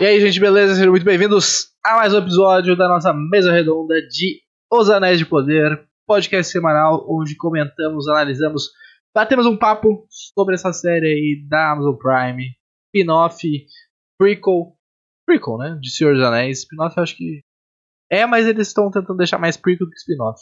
E aí, gente, beleza? Sejam muito bem-vindos a mais um episódio da nossa mesa redonda de Os Anéis de Poder, podcast semanal onde comentamos, analisamos, batemos um papo sobre essa série aí da Amazon Prime, spin-off, prequel, prequel, né, de Senhor dos Anéis. Spin-off acho que é, mas eles estão tentando deixar mais prequel do que spin-off.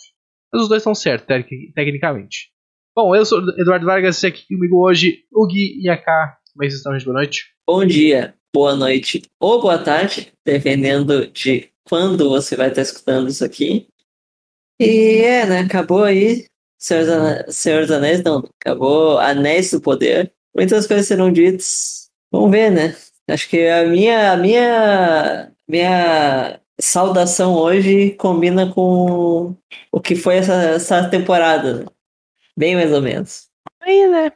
Mas os dois estão certos, tec tecnicamente. Bom, eu sou Eduardo Vargas e aqui comigo hoje o Gui e a K. Como é que vocês estão, gente? Boa noite. Bom dia boa noite ou boa tarde, dependendo de quando você vai estar escutando isso aqui. E é, né? Acabou aí Senhor dos Anéis, não. Acabou Anéis do Poder. Muitas coisas serão ditas. Vamos ver, né? Acho que a minha, a minha, minha saudação hoje combina com o que foi essa, essa temporada. Né? Bem mais ou menos. Aí, né?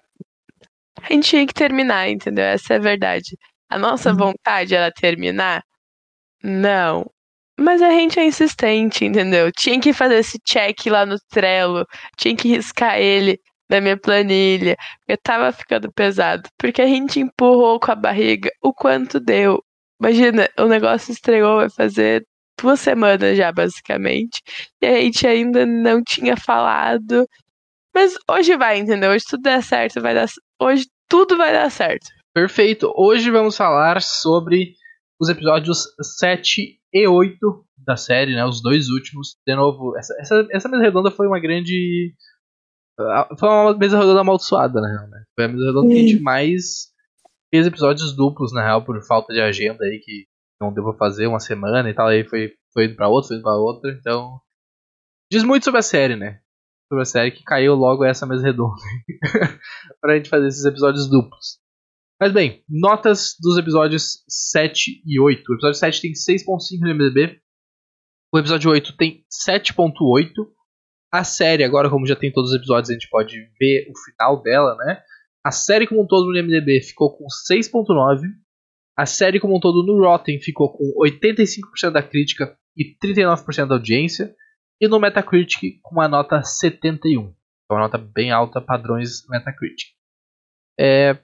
A gente tinha que terminar, entendeu? Essa é a verdade. A nossa uhum. vontade era terminar? Não. Mas a gente é insistente, entendeu? Tinha que fazer esse check lá no Trello, tinha que riscar ele da minha planilha, porque tava ficando pesado. Porque a gente empurrou com a barriga o quanto deu. Imagina, o negócio estreou, vai fazer duas semanas já, basicamente. E a gente ainda não tinha falado. Mas hoje vai, entendeu? Hoje tudo der certo, vai dar. Hoje tudo vai dar certo. Perfeito. Hoje vamos falar sobre os episódios 7 e 8 da série, né? Os dois últimos. De novo, essa, essa, essa mesa redonda foi uma grande. Foi uma mesa redonda amaldiçoada, na real, né? Foi a mesa redonda que a gente mais fez episódios duplos, na real, por falta de agenda aí, que não deu pra fazer uma semana e tal. Aí foi, foi indo pra outra, foi indo pra outra. Então. Diz muito sobre a série, né? Sobre a série que caiu logo essa mesa redonda. pra gente fazer esses episódios duplos. Mas bem, notas dos episódios 7 e 8. O episódio 7 tem 6.5 no MDB. O episódio 8 tem 7.8. A série, agora como já tem todos os episódios, a gente pode ver o final dela, né? A série como um todo no MDB ficou com 6.9. A série como um todo no Rotten ficou com 85% da crítica e 39% da audiência. E no Metacritic com uma nota 71. Então uma nota bem alta, padrões Metacritic. É,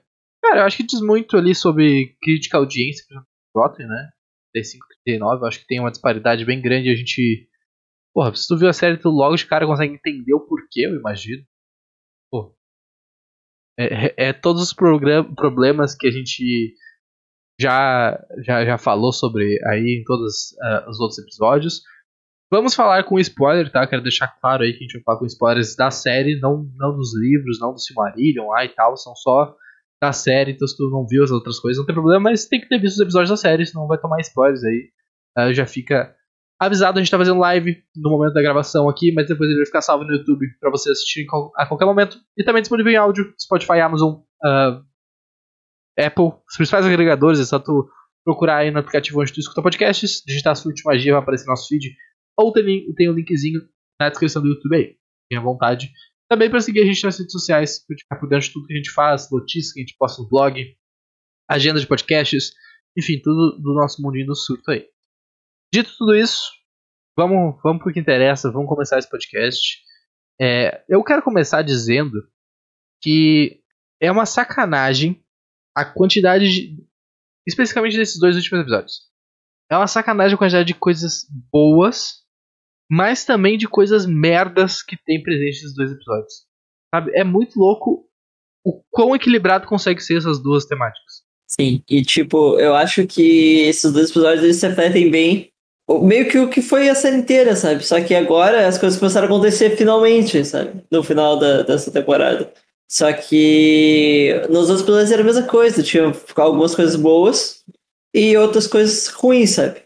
Cara, eu acho que diz muito ali sobre crítica audiência, por exemplo, Rotten, né? 35, 39, eu acho que tem uma disparidade bem grande. A gente. Porra, se tu viu a série, tu logo de cara consegue entender o porquê, eu imagino. Pô. É, é, é todos os problemas que a gente já, já, já falou sobre aí em todos uh, os outros episódios. Vamos falar com spoiler, tá? Quero deixar claro aí que a gente vai falar com spoilers da série, não, não dos livros, não do Silmarillion lá e tal. São só da série, então se tu não viu as outras coisas, não tem problema, mas tem que ter visto os episódios da série, senão vai tomar spoilers aí. Uh, já fica avisado, a gente tá fazendo live no momento da gravação aqui, mas depois ele vai ficar salvo no YouTube para você assistir a qualquer momento. E também disponível em áudio, Spotify, Amazon, uh, Apple, os principais agregadores, é só tu procurar aí no aplicativo onde tu escuta podcasts, digitar a última magia, vai aparecer no nosso feed, ou tem, tem um linkzinho na descrição do YouTube aí. Tenha vontade também para seguir a gente nas redes sociais, para ficar por dentro de tudo que a gente faz, notícias que a gente posta no blog, agenda de podcasts, enfim, tudo do nosso mundinho do surto aí. Dito tudo isso, vamos, vamos para o que interessa, vamos começar esse podcast. É, eu quero começar dizendo que é uma sacanagem a quantidade de. Especificamente desses dois últimos episódios. É uma sacanagem a quantidade de coisas boas mas também de coisas merdas que tem presente nesses dois episódios. Sabe? É muito louco o quão equilibrado consegue ser essas duas temáticas. Sim, e tipo, eu acho que esses dois episódios eles se refletem bem meio que o que foi a série inteira, sabe? Só que agora as coisas começaram a acontecer finalmente, sabe? No final da, dessa temporada. Só que nos outros episódios era a mesma coisa, tinha algumas coisas boas e outras coisas ruins, sabe?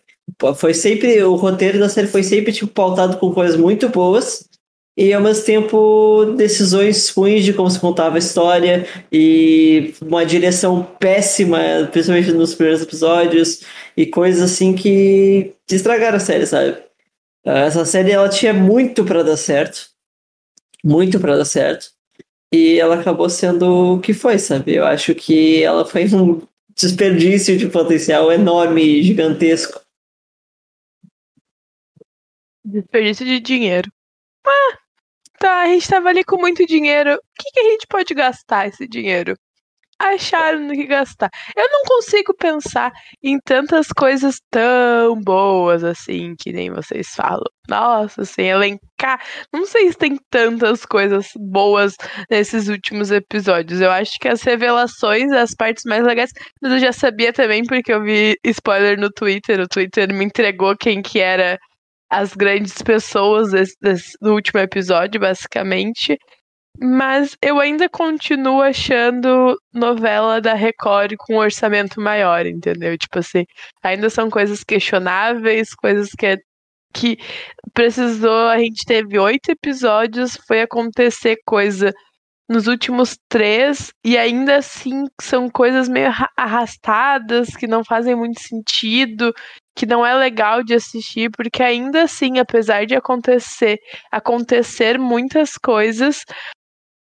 Foi sempre o roteiro da série foi sempre tipo pautado com coisas muito boas e ao mesmo tempo decisões ruins de como se contava a história e uma direção péssima, principalmente nos primeiros episódios e coisas assim que estragaram a série, sabe? Essa série ela tinha muito para dar certo, muito para dar certo e ela acabou sendo o que foi, sabe? Eu acho que ela foi um desperdício de potencial enorme, gigantesco Desperdício de dinheiro. Ah, tá, a gente tava ali com muito dinheiro. O que, que a gente pode gastar esse dinheiro? acharam no que gastar. Eu não consigo pensar em tantas coisas tão boas assim, que nem vocês falam. Nossa, assim, elencar. Não sei se tem tantas coisas boas nesses últimos episódios. Eu acho que as revelações, as partes mais legais, mas eu já sabia também porque eu vi spoiler no Twitter. O Twitter me entregou quem que era as grandes pessoas desse, desse, do último episódio, basicamente. Mas eu ainda continuo achando novela da Record com um orçamento maior, entendeu? Tipo assim, ainda são coisas questionáveis, coisas que, é, que precisou. A gente teve oito episódios, foi acontecer coisa nos últimos três, e ainda assim são coisas meio arrastadas, que não fazem muito sentido, que não é legal de assistir, porque ainda assim, apesar de acontecer, acontecer muitas coisas,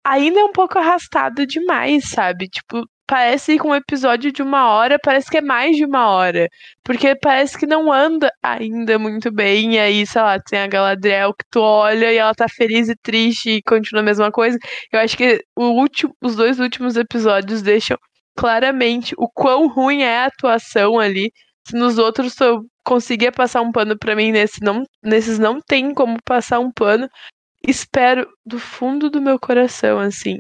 ainda é um pouco arrastado demais, sabe? Tipo, parece que um episódio de uma hora parece que é mais de uma hora. Porque parece que não anda ainda muito bem. E aí, sei lá, tem a Galadriel que tu olha e ela tá feliz e triste e continua a mesma coisa. Eu acho que o último, os dois últimos episódios deixam claramente o quão ruim é a atuação ali. Nos outros eu conseguia passar um pano para mim, nesse não, nesses não tem como passar um pano espero do fundo do meu coração, assim,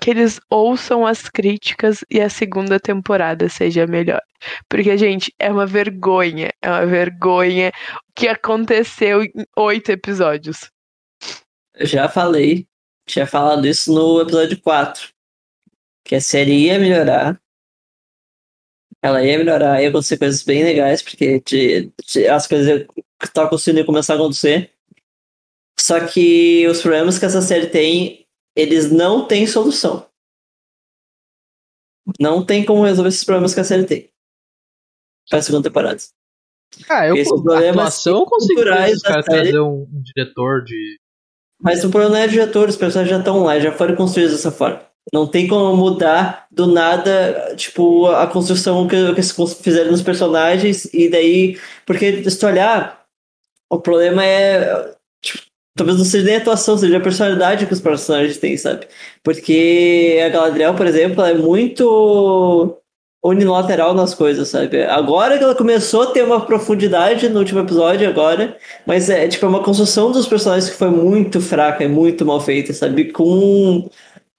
que eles ouçam as críticas e a segunda temporada seja melhor. Porque, gente, é uma vergonha, é uma vergonha o que aconteceu em oito episódios. Já falei, tinha falado isso no episódio 4, que a série ia melhorar. Ela ia melhorar, ia acontecer coisas bem legais, porque as coisas que conseguindo começar a acontecer. Só que os problemas que essa série tem, eles não têm solução. Não tem como resolver esses problemas que a série tem. Para a segunda temporada. Ah, eu, a atuação eu consigo os caras trazer um, um, diretor de. Mas o problema não é diretor, os personagens já estão lá, já foram construídos dessa forma. Não tem como mudar do nada, tipo, a construção que, que fizeram nos personagens, e daí. Porque se tu olhar, o problema é. Tipo, Talvez não seja nem a atuação, seja a personalidade que os personagens têm, sabe? Porque a Galadriel, por exemplo, é muito unilateral nas coisas, sabe? Agora que ela começou a ter uma profundidade no último episódio, agora, mas é tipo é uma construção dos personagens que foi muito fraca e muito mal feita, sabe? Com.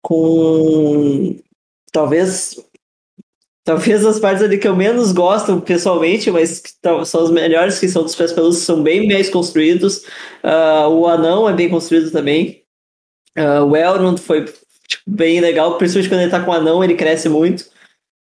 Com. Talvez Talvez as partes ali que eu menos gosto pessoalmente, mas são as melhores, que são dos pés peludos, são bem bem construídos. Uh, o anão é bem construído também. Uh, o Elrond foi tipo, bem legal, principalmente quando ele tá com o anão, ele cresce muito.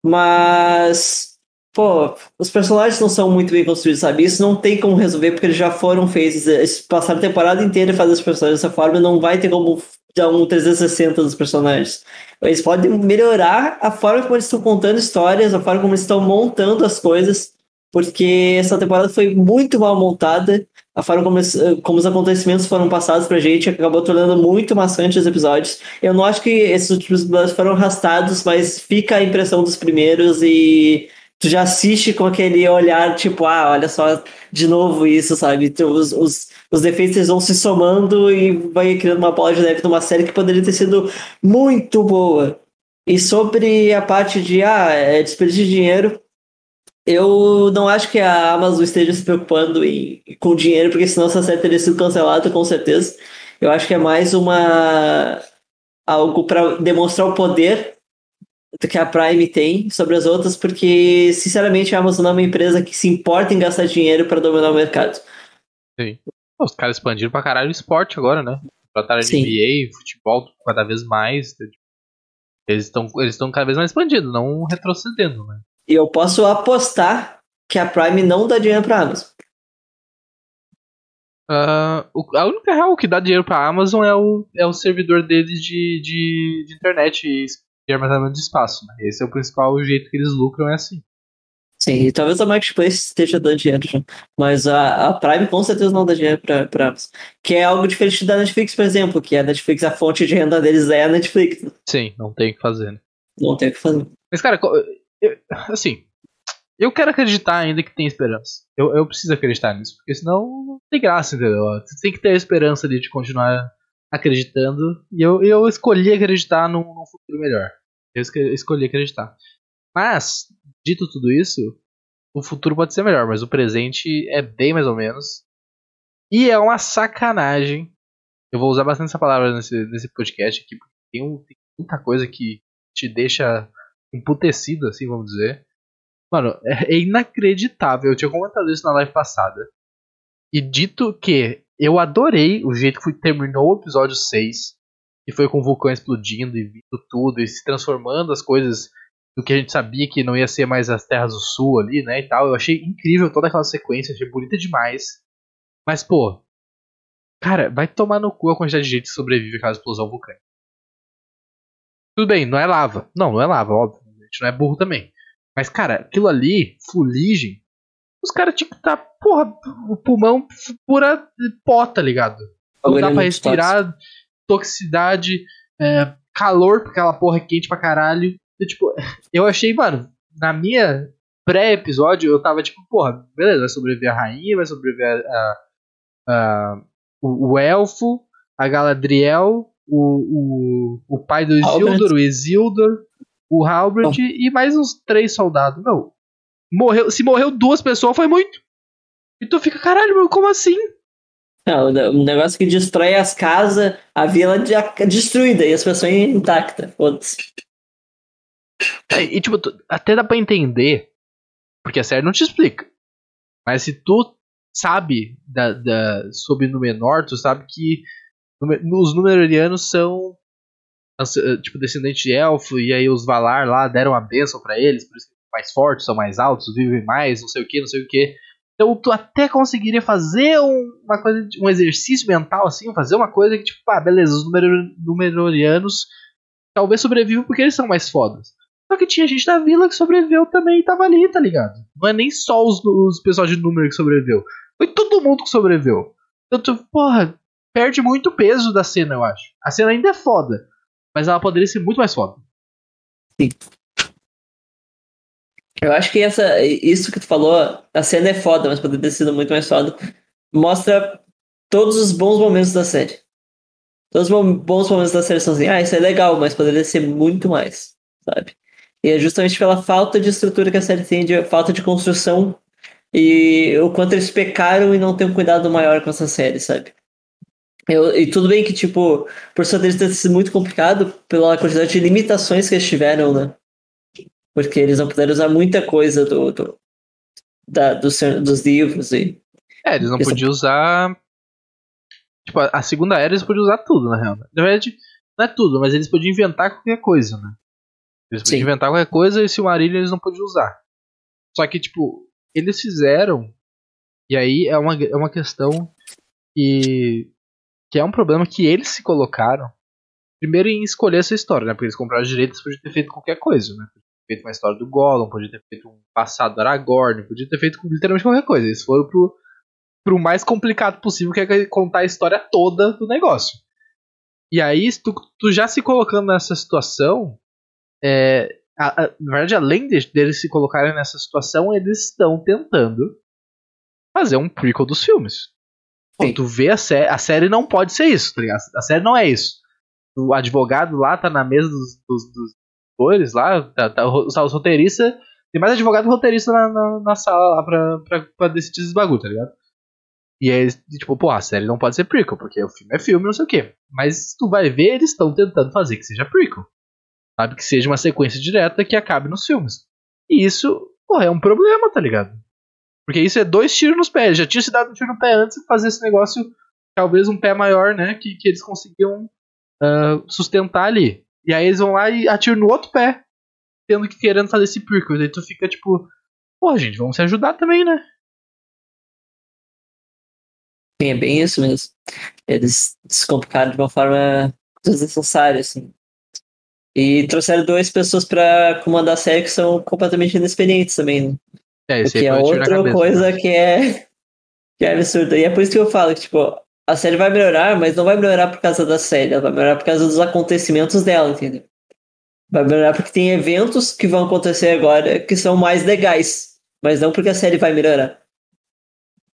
Mas, pô, os personagens não são muito bem construídos, sabe? Isso não tem como resolver, porque eles já foram feitos. Eles passaram a temporada inteira fazendo os personagens dessa forma, não vai ter como dar um 360 dos personagens. Eles podem melhorar a forma como eles estão contando histórias, a forma como eles estão montando as coisas, porque essa temporada foi muito mal montada. A forma como, eles, como os acontecimentos foram passados pra gente acabou tornando muito maçante os episódios. Eu não acho que esses últimos episódios foram arrastados, mas fica a impressão dos primeiros e tu já assiste com aquele olhar tipo, ah, olha só de novo isso, sabe? Os, os, os defeitos vão se somando e vai criando uma bola de neve numa série que poderia ter sido muito boa. E sobre a parte de, ah, é desperdício de dinheiro, eu não acho que a Amazon esteja se preocupando em, com dinheiro, porque senão essa série teria sido cancelada, com certeza. Eu acho que é mais uma algo para demonstrar o poder que a Prime tem sobre as outras, porque, sinceramente, a Amazon é uma empresa que se importa em gastar dinheiro para dominar o mercado. Sim. Os caras expandiram pra caralho o esporte agora, né? Trataram de NBA, futebol cada vez mais. Eles estão eles cada vez mais expandindo, não retrocedendo, né? E eu posso apostar que a Prime não dá dinheiro pra Amazon. Uh, a única real que dá dinheiro pra Amazon é o, é o servidor deles de, de, de internet e de armazenamento de espaço. Né? Esse é o principal jeito que eles lucram, é assim. Sim, e talvez a Marketplace esteja dando dinheiro já. Mas a, a Prime com certeza não dá dinheiro pra, pra Amazon. Que é algo diferente da Netflix, por exemplo, que a Netflix, a fonte de renda deles é a Netflix. Sim, não tem o que fazer. Né? Não tem o que fazer. Mas, cara, eu, assim, eu quero acreditar ainda que tem esperança. Eu, eu preciso acreditar nisso, porque senão não tem graça, entendeu? Você tem que ter a esperança de continuar acreditando. E eu, eu escolhi acreditar num, num futuro melhor. Eu escolhi acreditar. Mas, dito tudo isso, o futuro pode ser melhor, mas o presente é bem mais ou menos. E é uma sacanagem. Eu vou usar bastante essa palavra nesse, nesse podcast aqui, porque tem, um, tem muita coisa que te deixa emputecido, assim, vamos dizer. Mano, é, é inacreditável. Eu tinha comentado isso na live passada. E dito que eu adorei o jeito que terminou o episódio 6, que foi com o vulcão explodindo e vindo tudo, e se transformando as coisas do que a gente sabia que não ia ser mais as terras do sul ali, né, e tal. Eu achei incrível toda aquela sequência, achei bonita demais. Mas, pô, cara, vai tomar no cu a quantidade de gente que sobrevive àquela explosão vulcânica. Tudo bem, não é lava. Não, não é lava, óbvio. A gente não é burro também. Mas, cara, aquilo ali, fuligem, os caras tinham que estar, tá, porra, o pulmão pura pó, tá ligado? Não dá pra respirar, toxicidade, é, calor, porque aquela porra é quente pra caralho. E, tipo, eu achei, mano, na minha pré-episódio, eu tava tipo, porra, beleza, vai sobreviver a rainha, vai sobreviver a, a, o, o, elfo, a Galadriel, o, o, o pai do Isildur, o Isildur, o Halbert oh. e mais uns três soldados. Não. Morreu, se morreu duas pessoas, foi muito. E tu fica, caralho, como assim? Não, um negócio que destrói as casas, a vila destruída e as pessoas intactas. Foda-se. É, e tipo, até dá pra entender, porque a série não te explica. Mas se tu sabe da, da, sobre Númenor, tu sabe que os Númenóreanos são tipo descendente de elfo e aí os Valar lá deram a bênção para eles, por isso que mais fortes, são mais altos, vivem mais, não sei o que, não sei o que. Então tu até conseguiria fazer um, uma coisa, um exercício mental assim, fazer uma coisa que tipo, ah, beleza, os Númenóreanos talvez sobrevivam porque eles são mais fodas. Só que tinha gente da vila que sobreviveu também e tava ali, tá ligado? Não é nem só os, os pessoal de número que sobreviveu. Foi todo mundo que sobreviveu. Então, tu, porra, perde muito peso da cena, eu acho. A cena ainda é foda, mas ela poderia ser muito mais foda. Sim. Eu acho que essa, isso que tu falou, a cena é foda, mas poderia ter sido muito mais foda. Mostra todos os bons momentos da série. Todos os bons momentos da série são assim, ah, isso é legal, mas poderia ser muito mais, sabe? E é justamente pela falta de estrutura que a série tem, de falta de construção e o quanto eles pecaram e não ter um cuidado maior com essa série, sabe? Eu, e tudo bem que, tipo, por sua deles ter sido muito complicado pela quantidade de limitações que eles tiveram, né? Porque eles não puderam usar muita coisa do, do da, do, dos livros e. É, eles não podiam usar. Tipo, a segunda era eles podiam usar tudo, na real. Na verdade, não é tudo, mas eles podiam inventar qualquer coisa, né? Eles podiam Sim. inventar qualquer coisa e se o Marília eles não podiam usar. Só que, tipo, eles fizeram. E aí é uma, é uma questão que. que é um problema que eles se colocaram. Primeiro em escolher essa história, né? Porque eles compraram os direitos, podiam ter feito qualquer coisa, né? Feito uma história do Gollum, podia ter feito um passado do Aragorn, podia ter feito literalmente qualquer coisa. Eles foram pro, pro mais complicado possível, que é contar a história toda do negócio. E aí, tu, tu já se colocando nessa situação, é, a, a, na verdade, além de, deles se colocarem nessa situação, eles estão tentando fazer um prequel dos filmes. Pô, tu vê a série, a série não pode ser isso, tá ligado? A série não é isso. O advogado lá tá na mesa dos, dos, dos atores lá, tá, tá, os, roteiristas. Tem mais advogado roteirista na, na, na, sala lá pra, pra, pra decidir esses bagulho, tá ligado? E aí, tipo, pô, a série não pode ser prequel, porque o filme é filme, não sei o quê. Mas tu vai ver, eles estão tentando fazer que seja prequel. Sabe? Que seja uma sequência direta que acabe nos filmes. E isso, porra, é um problema, tá ligado? Porque isso é dois tiros nos pés. Já tinha se dado um tiro no pé antes de fazer esse negócio, talvez um pé maior, né? Que, que eles conseguiam uh, sustentar ali. E aí eles vão lá e atiram no outro pé, tendo que querendo fazer esse prequel. Daí tu fica tipo, porra, gente, vamos se ajudar também, né? Sim, é bem isso mesmo. Eles se complicaram de uma forma desnecessária, assim. E trouxeram duas pessoas para comandar a série que são completamente inexperientes também, né? É, o que é outra coisa que é, que é absurda. E é por isso que eu falo que, tipo, a série vai melhorar, mas não vai melhorar por causa da série, ela vai melhorar por causa dos acontecimentos dela, entendeu? Vai melhorar porque tem eventos que vão acontecer agora que são mais legais, mas não porque a série vai melhorar.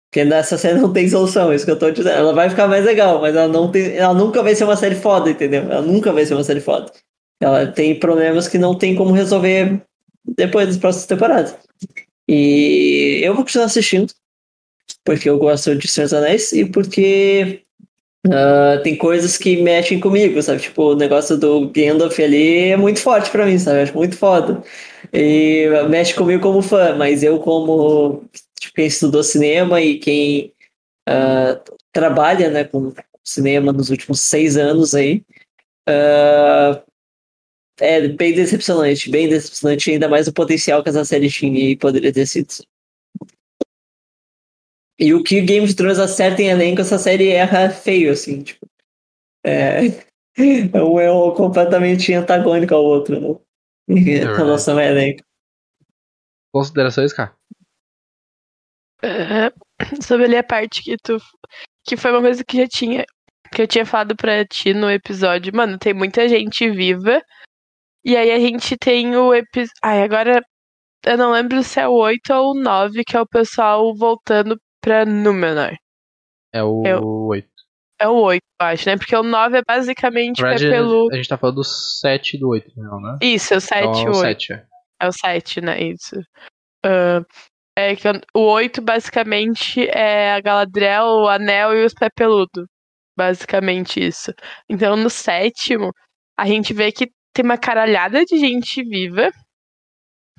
Porque nessa série não tem solução, é isso que eu tô dizendo. Ela vai ficar mais legal, mas ela não tem, ela nunca vai ser uma série foda, entendeu? Ela nunca vai ser uma série foda. ela tem problemas que não tem como resolver depois das próximas temporadas. E eu vou continuar assistindo, porque eu gosto de Senhor dos Anéis e porque uh, tem coisas que mexem comigo, sabe? Tipo, o negócio do Gandalf ali é muito forte para mim, sabe? Eu acho muito foda. E mexe comigo como fã, mas eu como tipo, quem estudou cinema e quem uh, trabalha né, com cinema nos últimos seis anos aí, uh, é bem decepcionante, bem decepcionante, ainda mais o potencial que essa série tinha e poderia ter sido. E o que Game of Thrones acerta em elenco, essa série erra feio, assim, tipo. É, um é um completamente antagônico ao outro, né? Em É relação ao elenco. Considerações, cara? É, sobre ali a parte que tu. Que foi uma coisa que já tinha. Que eu tinha falado pra ti no episódio. Mano, tem muita gente viva. E aí a gente tem o episódio. Ai, agora. Eu não lembro se é o 8 ou o 9, que é o pessoal voltando pra Númenor. É o Eu- 8. É o 8, eu acho, né? Porque o 9 é basicamente Na é pelo. a gente tá falando do 7 e do 8, não, né? Isso, é o 7 Então, e é o o 8. 7, é. É o 7, né? Isso. Ah, é que o 8 basicamente é a Galadriel, o Anel e os pé peludo. Basicamente isso. Então no sétimo, a gente vê que tem uma caralhada de gente viva.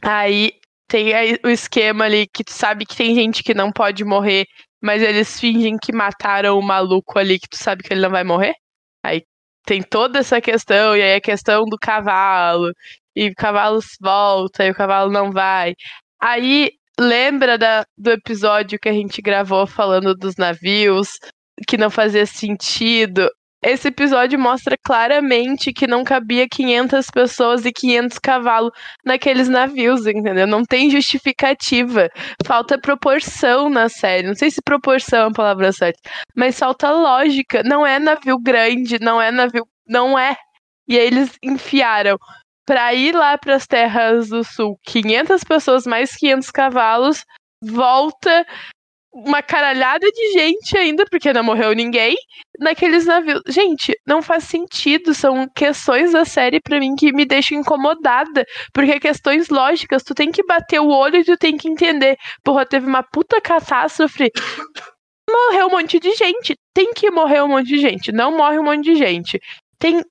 Aí tem o esquema ali que tu sabe que tem gente que não pode morrer, mas eles fingem que mataram o maluco ali que tu sabe que ele não vai morrer. Aí tem toda essa questão, e aí a questão do cavalo, e o cavalo volta, e o cavalo não vai. Aí lembra da, do episódio que a gente gravou falando dos navios, que não fazia sentido. Esse episódio mostra claramente que não cabia 500 pessoas e 500 cavalos naqueles navios, entendeu? Não tem justificativa. Falta proporção na série. Não sei se proporção é a palavra certa, mas falta lógica. Não é navio grande, não é navio. Não é. E aí eles enfiaram pra ir lá pras terras do sul 500 pessoas mais 500 cavalos, volta uma caralhada de gente ainda, porque não morreu ninguém, naqueles navios. Gente, não faz sentido. São questões da série pra mim que me deixam incomodada. Porque questões lógicas, tu tem que bater o olho e tu tem que entender. Porra, teve uma puta catástrofe. Morreu um monte de gente. Tem que morrer um monte de gente. Não morre um monte de gente. Tem.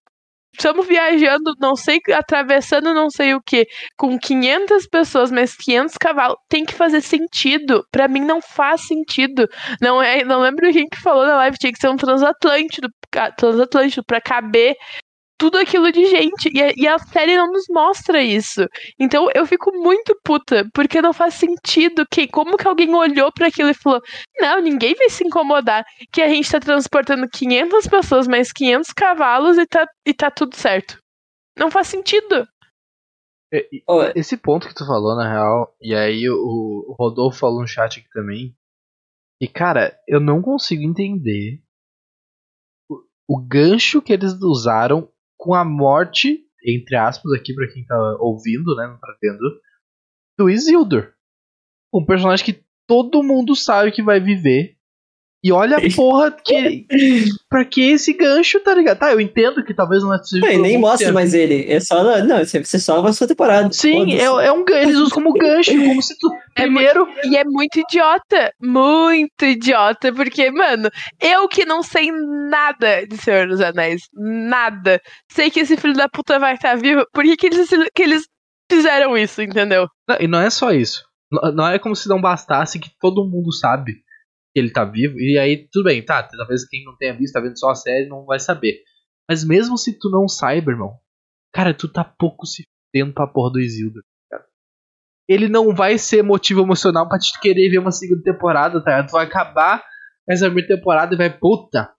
Estamos viajando, não sei, atravessando não sei o que, com 500 pessoas, mas 500 cavalos. Tem que fazer sentido. Pra mim não faz sentido. Não é, não lembro quem que falou na live, tinha que ser um transatlântico, transatlântico para caber tudo aquilo de gente. E a, e a série não nos mostra isso. Então eu fico muito puta, porque não faz sentido que como que alguém olhou para aquilo e falou: "Não, ninguém vai se incomodar que a gente tá transportando 500 pessoas mais 500 cavalos e tá e tá tudo certo". Não faz sentido. Ó, Esse ponto que tu falou, na real, e aí o, o Rodolfo falou no chat aqui também. E cara, eu não consigo entender o gancho que eles usaram com a morte, entre aspas, aqui pra quem tá ouvindo, né? Não tá vendo, do Isildur. Um personagem que todo mundo sabe que vai viver. E olha a porra que. pra que esse gancho, tá ligado? Tá, eu entendo que talvez não seja. Não, e por nem muito mostra tempo. mais ele. É só. Não, você só vai sua temporada. Sim, é, é um eles usam como gancho, como se tu. É Primeiro, E é muito idiota. Muito idiota. Porque, mano, eu que não sei nada de Senhor dos Anéis. Nada. Sei que esse filho da puta vai estar vivo. Por que, que, eles, que eles fizeram isso, entendeu? Não, e não é só isso. Não, não é como se não bastasse que todo mundo sabe que ele tá vivo. E aí, tudo bem, tá. Talvez quem não tenha visto, tá vendo só a série, não vai saber. Mas mesmo se tu não saiba, irmão, cara, tu tá pouco se fudendo pra porra do Isildur. cara. Ele não vai ser motivo emocional pra te querer ver uma segunda temporada, tá? Tu vai acabar essa primeira temporada e vai, puta,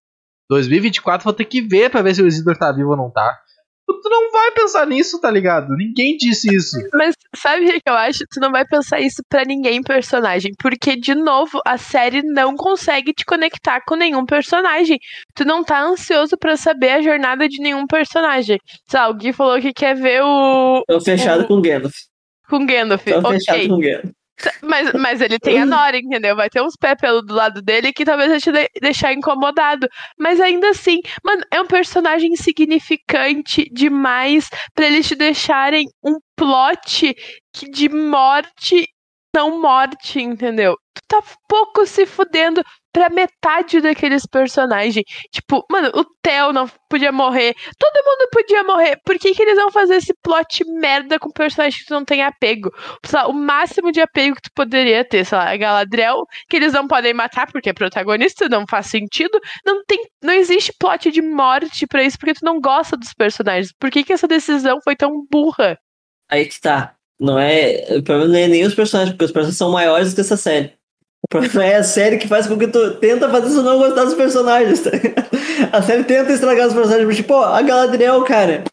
2024 vou ter que ver pra ver se o Isildur tá vivo ou não tá. Tu não vai pensar nisso, tá ligado? Ninguém disse isso. Mas sabe o que eu acho? Tu não vai pensar isso pra ninguém personagem. Porque, de novo, a série não consegue te conectar com nenhum personagem. Tu não tá ansioso pra saber a jornada de nenhum personagem. Sei lá, o Gui falou que quer ver o. Tô fechado o- com o Gandalf. com Gandalf. Tô fechado Ok. com o Gandalf. Mas, mas ele tem a Nora, entendeu? Vai ter uns pé pelo do lado dele que talvez vai te de deixar incomodado. Mas ainda assim, mano, é um personagem insignificante demais pra eles te deixarem um plot que de morte não morte, entendeu? Tu tá pouco se fudendo pra metade daqueles personagens. Tipo, mano, o Theo não podia morrer. Todo mundo podia morrer. Por que, que eles vão fazer esse plot merda com personagens que tu não tem apego? Lá, o máximo de apego que tu poderia ter, sei lá, Galadriel, que eles não podem matar porque é protagonista, não faz sentido. Não tem, não existe plot de morte pra isso, porque tu não gosta dos personagens. Por que, que essa decisão foi tão burra? Aí que tá. Não é. O problema não é nem os personagens, porque os personagens são maiores do que essa série. O problema é a série que faz com que tu tenta fazer isso não gostar dos personagens, tá? A série tenta estragar os personagens, tipo, pô, a Galadriel, cara.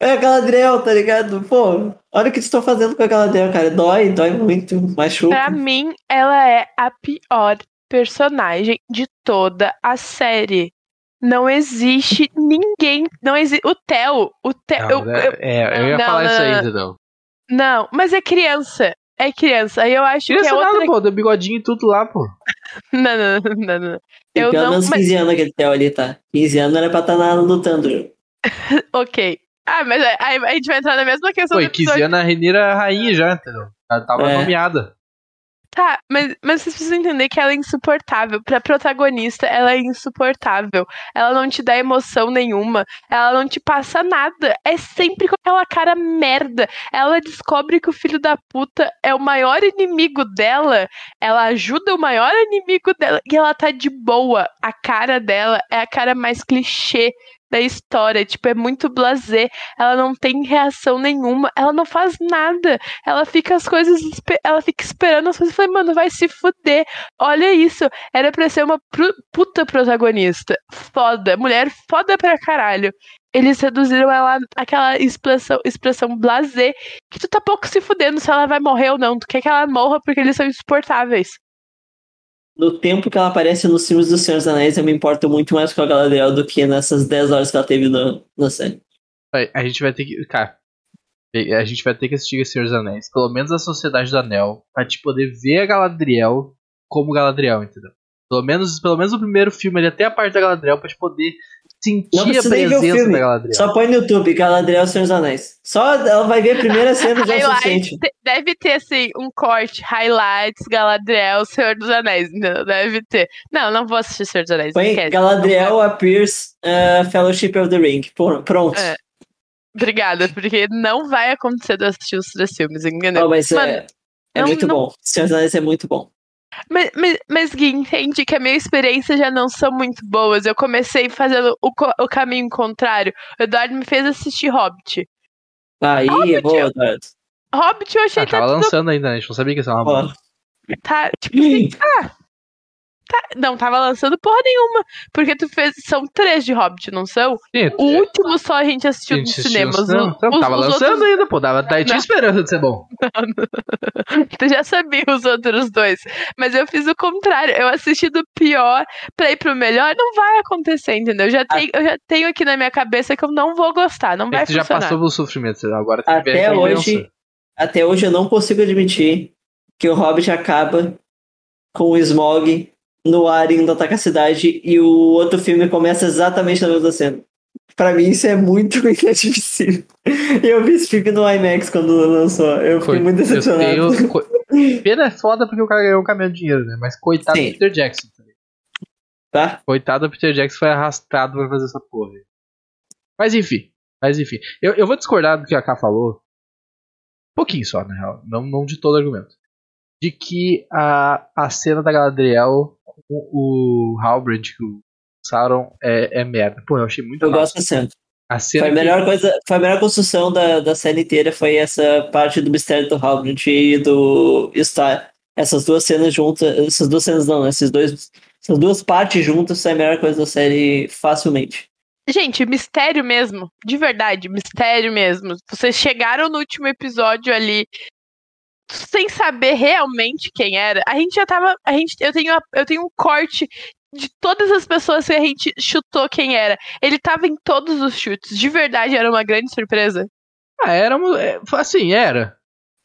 É a Galadriel, tá ligado? Pô, olha o que tu estão fazendo com a Galadriel, cara. Dói, dói muito, machuca. Pra mim, ela é a pior personagem de toda a série. Não existe ninguém. Não existe. O Theo. O Theo. Não, eu, eu, é, eu ia não, falar não, isso aí, não. não, mas é criança. É criança. Aí eu acho Criança que é outra. nada, pô, deu bigodinho e tudo lá, pô. Não, não, não, não. Eu pelo não. menos Mas, 15 anos aquele Theo ali, tá? 15 anos era pra estar tá lutando. ok. Ah, mas aí a gente vai entrar na mesma questão Pô, do e 15 episódio. anos a Renira era rainha já, entendeu? Ela tava É. nomeada. Tá, mas, mas vocês precisam entender que ela é insuportável. Pra protagonista, ela é insuportável. Ela não te dá emoção nenhuma. Ela não te passa nada. É sempre com aquela cara merda. Ela descobre que o filho da puta é o maior inimigo dela. Ela ajuda o maior inimigo dela. E ela tá de boa. A cara dela é a cara mais clichê da história. Tipo, é muito blasé. Ela não tem reação nenhuma. Ela não faz nada. Ela fica as coisas. Ela fica esperando as coisas. Eu falei, mano, vai se fuder. Olha isso. Era pra ser uma puta protagonista. Foda. Mulher foda pra caralho. Eles reduziram ela àquela expressão, expressão blasé. Que tu tá pouco se fudendo se ela vai morrer ou não. Tu quer que ela morra porque eles são insuportáveis. No tempo que ela aparece nos filmes do Senhor dos Anéis, eu me importo muito mais com a Galadriel do que nessas 10 horas que ela teve no, na série. A gente vai ter que. Cara, a gente vai ter que assistir Senhor dos Anéis. Pelo menos a Sociedade do Anel. Pra te poder ver a Galadriel como Galadriel, entendeu? Pelo menos, pelo menos o primeiro filme ali, até a parte da Galadriel, pra te poder sentir Não a precisa nem ver o presença filme. da Galadriel. Só põe no YouTube, Galadriel Senhor dos Anéis. Só ela vai ver a primeira cena já é o suficiente. Te- Deve ter, assim, um corte, highlights, Galadriel, Senhor dos Anéis. Não, deve ter. Não, não vou assistir Senhor dos Anéis. Põe. Galadriel appears uh, Fellowship of the Ring. Pronto. É. Obrigada, porque não vai acontecer de eu assistir os três filmes, entendeu? Oh, mas Mano, é, é não- muito não- bom. Senhor dos Anéis é muito bom. Mas, mas, mas Gui, entende que a minha experiência já não são muito boas. Eu comecei fazendo o, o caminho contrário. O Eduardo me fez assistir Hobbit. Aí, Óbvio, é boa. Eduardo. Hobbit eu achei Ah, que tá tava tudo lançando ainda, né? A gente não sabia que ia ser uma boa. Tá, tipo assim, ah. Tá, não tava lançando porra nenhuma. Porque tu fez. São três de Hobbit, não são? Sim, O último só a gente assistiu a nos gente assistiu no cinemas. cinema. o- Então, os- tava os lançando outros- ainda, pô. Dava, daí tinha Não. esperança de ser bom. Tu já sabia os outros dois. Mas eu fiz o contrário. Eu assisti do pior pra ir pro melhor. Não vai acontecer, entendeu? Eu já, tenho, eu já tenho aqui na minha cabeça que eu não vou gostar. Não É vai tu já funcionar. passou pelo sofrimento, agora tu Até hoje, até hoje eu não consigo admitir que o Hobbit acaba com o Smog no ar indo atacar a cidade e o outro filme começa exatamente na mesma cena. Pra mim isso é muito inadmissível. Eu vi esse filme no IMAX quando lançou. Eu fiquei Coi- muito decepcionado. tenho- co- Pena é foda porque o cara ganhou um caminhão de dinheiro, né? Mas coitado Sim. do Peter Jackson. tá? Tá? Coitado do Peter Jackson foi arrastado pra fazer essa porra. Mas enfim. Mas enfim. Eu, eu vou discordar do que a K falou. Um pouquinho só, na real. Não, não de todo argumento. De que a, a cena da Galadriel com o Halbrand, que o Sauron, é, é merda. Pô, eu achei muito Eu massa. gosto da cena. A cena Foi a que- melhor coisa, foi a melhor construção da, da série inteira, foi essa parte do mistério do Halbrand e do Star. Essas duas cenas juntas, essas duas cenas não, esses dois, essas duas partes juntas foi a melhor coisa da série facilmente. Gente, mistério mesmo. De verdade, mistério mesmo. Vocês chegaram no último episódio ali sem saber realmente quem era. A gente já tava. A gente, eu, tenho, a- eu tenho um corte de todas as pessoas que a gente chutou quem era. Ele tava em todos os chutes. De verdade, era uma grande surpresa. Ah, era. é, Assim, era.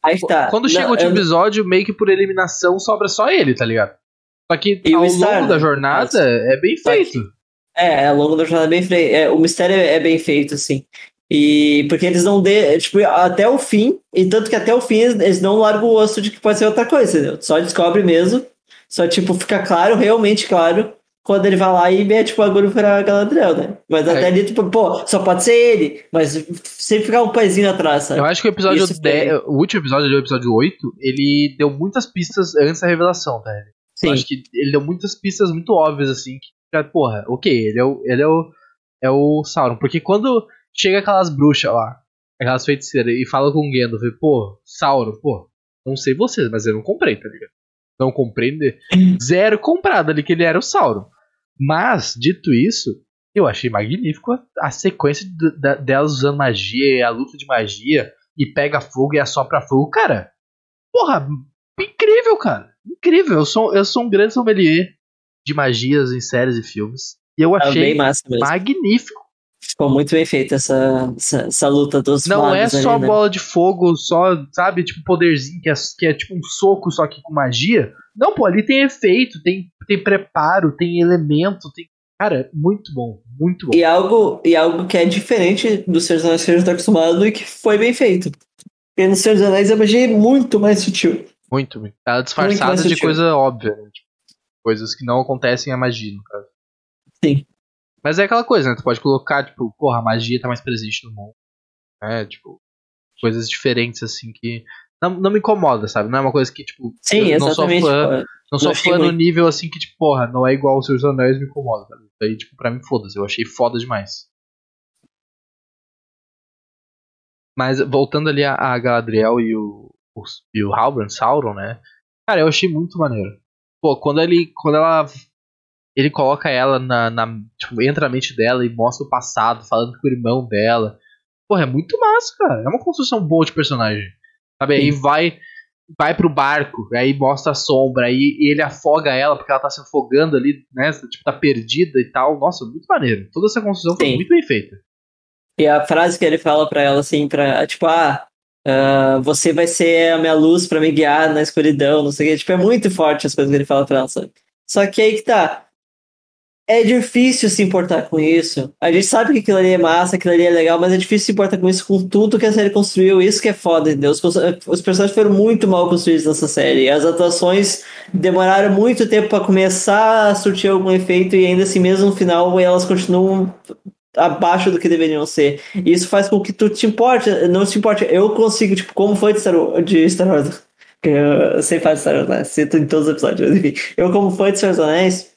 Aí tá. Quando chega Não, o último eu- episódio, meio que por eliminação sobra só ele, tá ligado? Só que E o ao longo da jornada é bem que- feito. É, ao longo da jornada é bem feito. É, o mistério é bem feito, assim. E porque eles não dê, tipo, até o fim, e tanto que até o fim eles não largam o osso de que pode ser outra coisa, entendeu? Só descobre mesmo. Só, tipo, fica claro, realmente claro, quando ele vai lá e mete o bagulho pra Galadriel, né? Mas até É. ali, tipo, pô, só pode ser ele. Mas sempre ficar um pezinho atrás, sabe? Eu acho que o episódio Isso foi- 10, o último episódio, ali, o episódio 8, ele deu muitas pistas antes da revelação, tá? Eu Sim. acho que ele deu muitas pistas muito óbvias, assim, que, porra, ok, ele é o, ele é o, é o Sauron. Porque quando chega aquelas bruxas lá, aquelas feiticeiras, e fala com o Gandalf, pô, Sauron, pô, não sei vocês, mas eu não comprei, tá ligado? Não comprei, né? zero comprado ali que ele era o Sauron. Mas, dito isso, eu achei magnífico a, a sequência de- da- delas usando magia, e a luta de magia, e pega fogo e assopra fogo. Cara, porra, incrível, cara. Incrível. Eu sou, eu sou um grande sommelier de magias em séries e filmes. E eu Tá achei magnífico. Ficou muito bem feita essa, essa, essa luta dos Não é magos ali, só né? bola de fogo, só, sabe, tipo poderzinho, que é, que é tipo um soco, só que com magia. Não, pô, ali tem efeito, tem, tem preparo, tem elemento, tem. Cara, muito bom, muito bom. E algo, e algo que é diferente do Senhor dos Anéis que a gente tá acostumado e que foi bem feito. Porque no Senhor dos Anéis a magia é muito mais sutil. Muito, Muito disfarçada de sutil. coisa óbvia, né? Tipo, coisas que não acontecem a magia, no caso. Sim. Mas é aquela coisa, né? Tu pode colocar, tipo, porra, a magia tá mais presente no mundo. Né? Tipo, coisas diferentes, assim, que. Não, não me incomoda, sabe? Não é uma coisa que, tipo, Sim, não sou fã, não sou fã no nível assim que, tipo, porra, não é igual o Senhor dos Anéis me incomoda, sabe? Isso aí, tipo, pra mim, foda-se. Eu achei foda demais. Mas voltando ali a, a Galadriel e o, o, e o Halbrand, Sauron, né? Cara, eu achei muito maneiro. Pô, quando ele. Quando ela. Ele coloca ela na, na. Tipo, entra na mente dela e mostra o passado, falando com o irmão dela. Porra, é muito massa, cara. É uma construção boa de personagem. Sabe? Aí vai. Vai pro barco, aí mostra a sombra, aí e ele afoga ela porque ela tá se afogando ali, né? Tipo, tá perdida e tal. Nossa, muito maneiro. Toda essa construção foi Sim. muito bem feita. E a frase que ele fala pra ela, assim, pra, tipo, ah, ah, você vai ser a minha luz pra me guiar na escuridão, não sei o que. Tipo, é muito forte as coisas que ele fala pra ela, sabe? Só que aí que tá. É difícil se importar com isso. A gente sabe que aquilo ali é massa, aquilo ali é legal, mas é difícil se importar com isso, com tudo que a série construiu. Isso que é foda, entendeu? Os, os personagens foram muito mal construídos nessa série. As atuações demoraram muito tempo pra começar a surtir algum efeito e ainda assim, mesmo no final, elas continuam abaixo do que deveriam ser. E isso faz com que tu te importe, não te importe. Eu consigo, tipo, como foi de Star Wars, de Star Wars eu sei falar de Star Wars, né? Cito em todos os episódios, enfim. Eu, como fã de dos Anéis,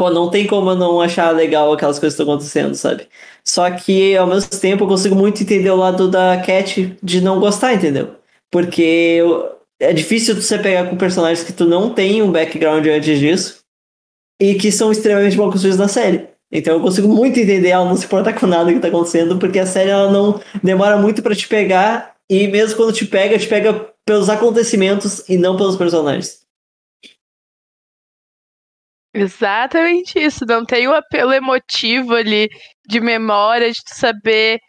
pô, não tem como eu não achar legal aquelas coisas que estão acontecendo, sabe? Só que, ao mesmo tempo, eu consigo muito entender o lado da Cat de não gostar, entendeu? Porque é difícil você pegar com personagens que tu não tem um background antes disso e que são extremamente mal construídos na série. Então eu consigo muito entender ela não se importar com nada que tá acontecendo, porque a série ela não demora muito pra te pegar, e mesmo quando te pega, te pega pelos acontecimentos e não pelos personagens. Exatamente isso. Não tem o apelo emotivo ali de memória, de saber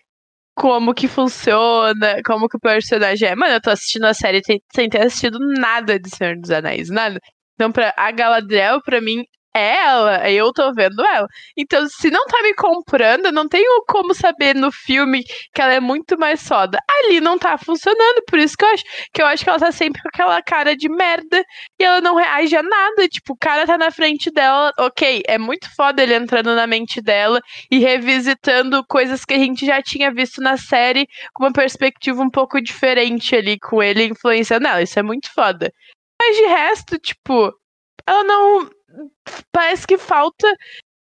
como que funciona, como que o personagem é. Mano, eu tô assistindo a série sem, sem ter assistido nada de Senhor dos Anéis, nada. Então, pra, a Galadriel, pra mim, é ela, eu tô vendo ela. Então, se não tá me comprando, eu não tenho como saber no filme que ela é muito mais foda. Ali não tá funcionando, por isso que eu acho que eu acho que ela tá sempre com aquela cara de merda e ela não reage a nada. Tipo, o cara tá na frente dela, ok, é muito foda ele entrando na mente dela e revisitando coisas que a gente já tinha visto na série com uma perspectiva um pouco diferente ali, com ele influenciando ela. Isso é muito foda. Mas de resto, tipo, ela não. Parece que falta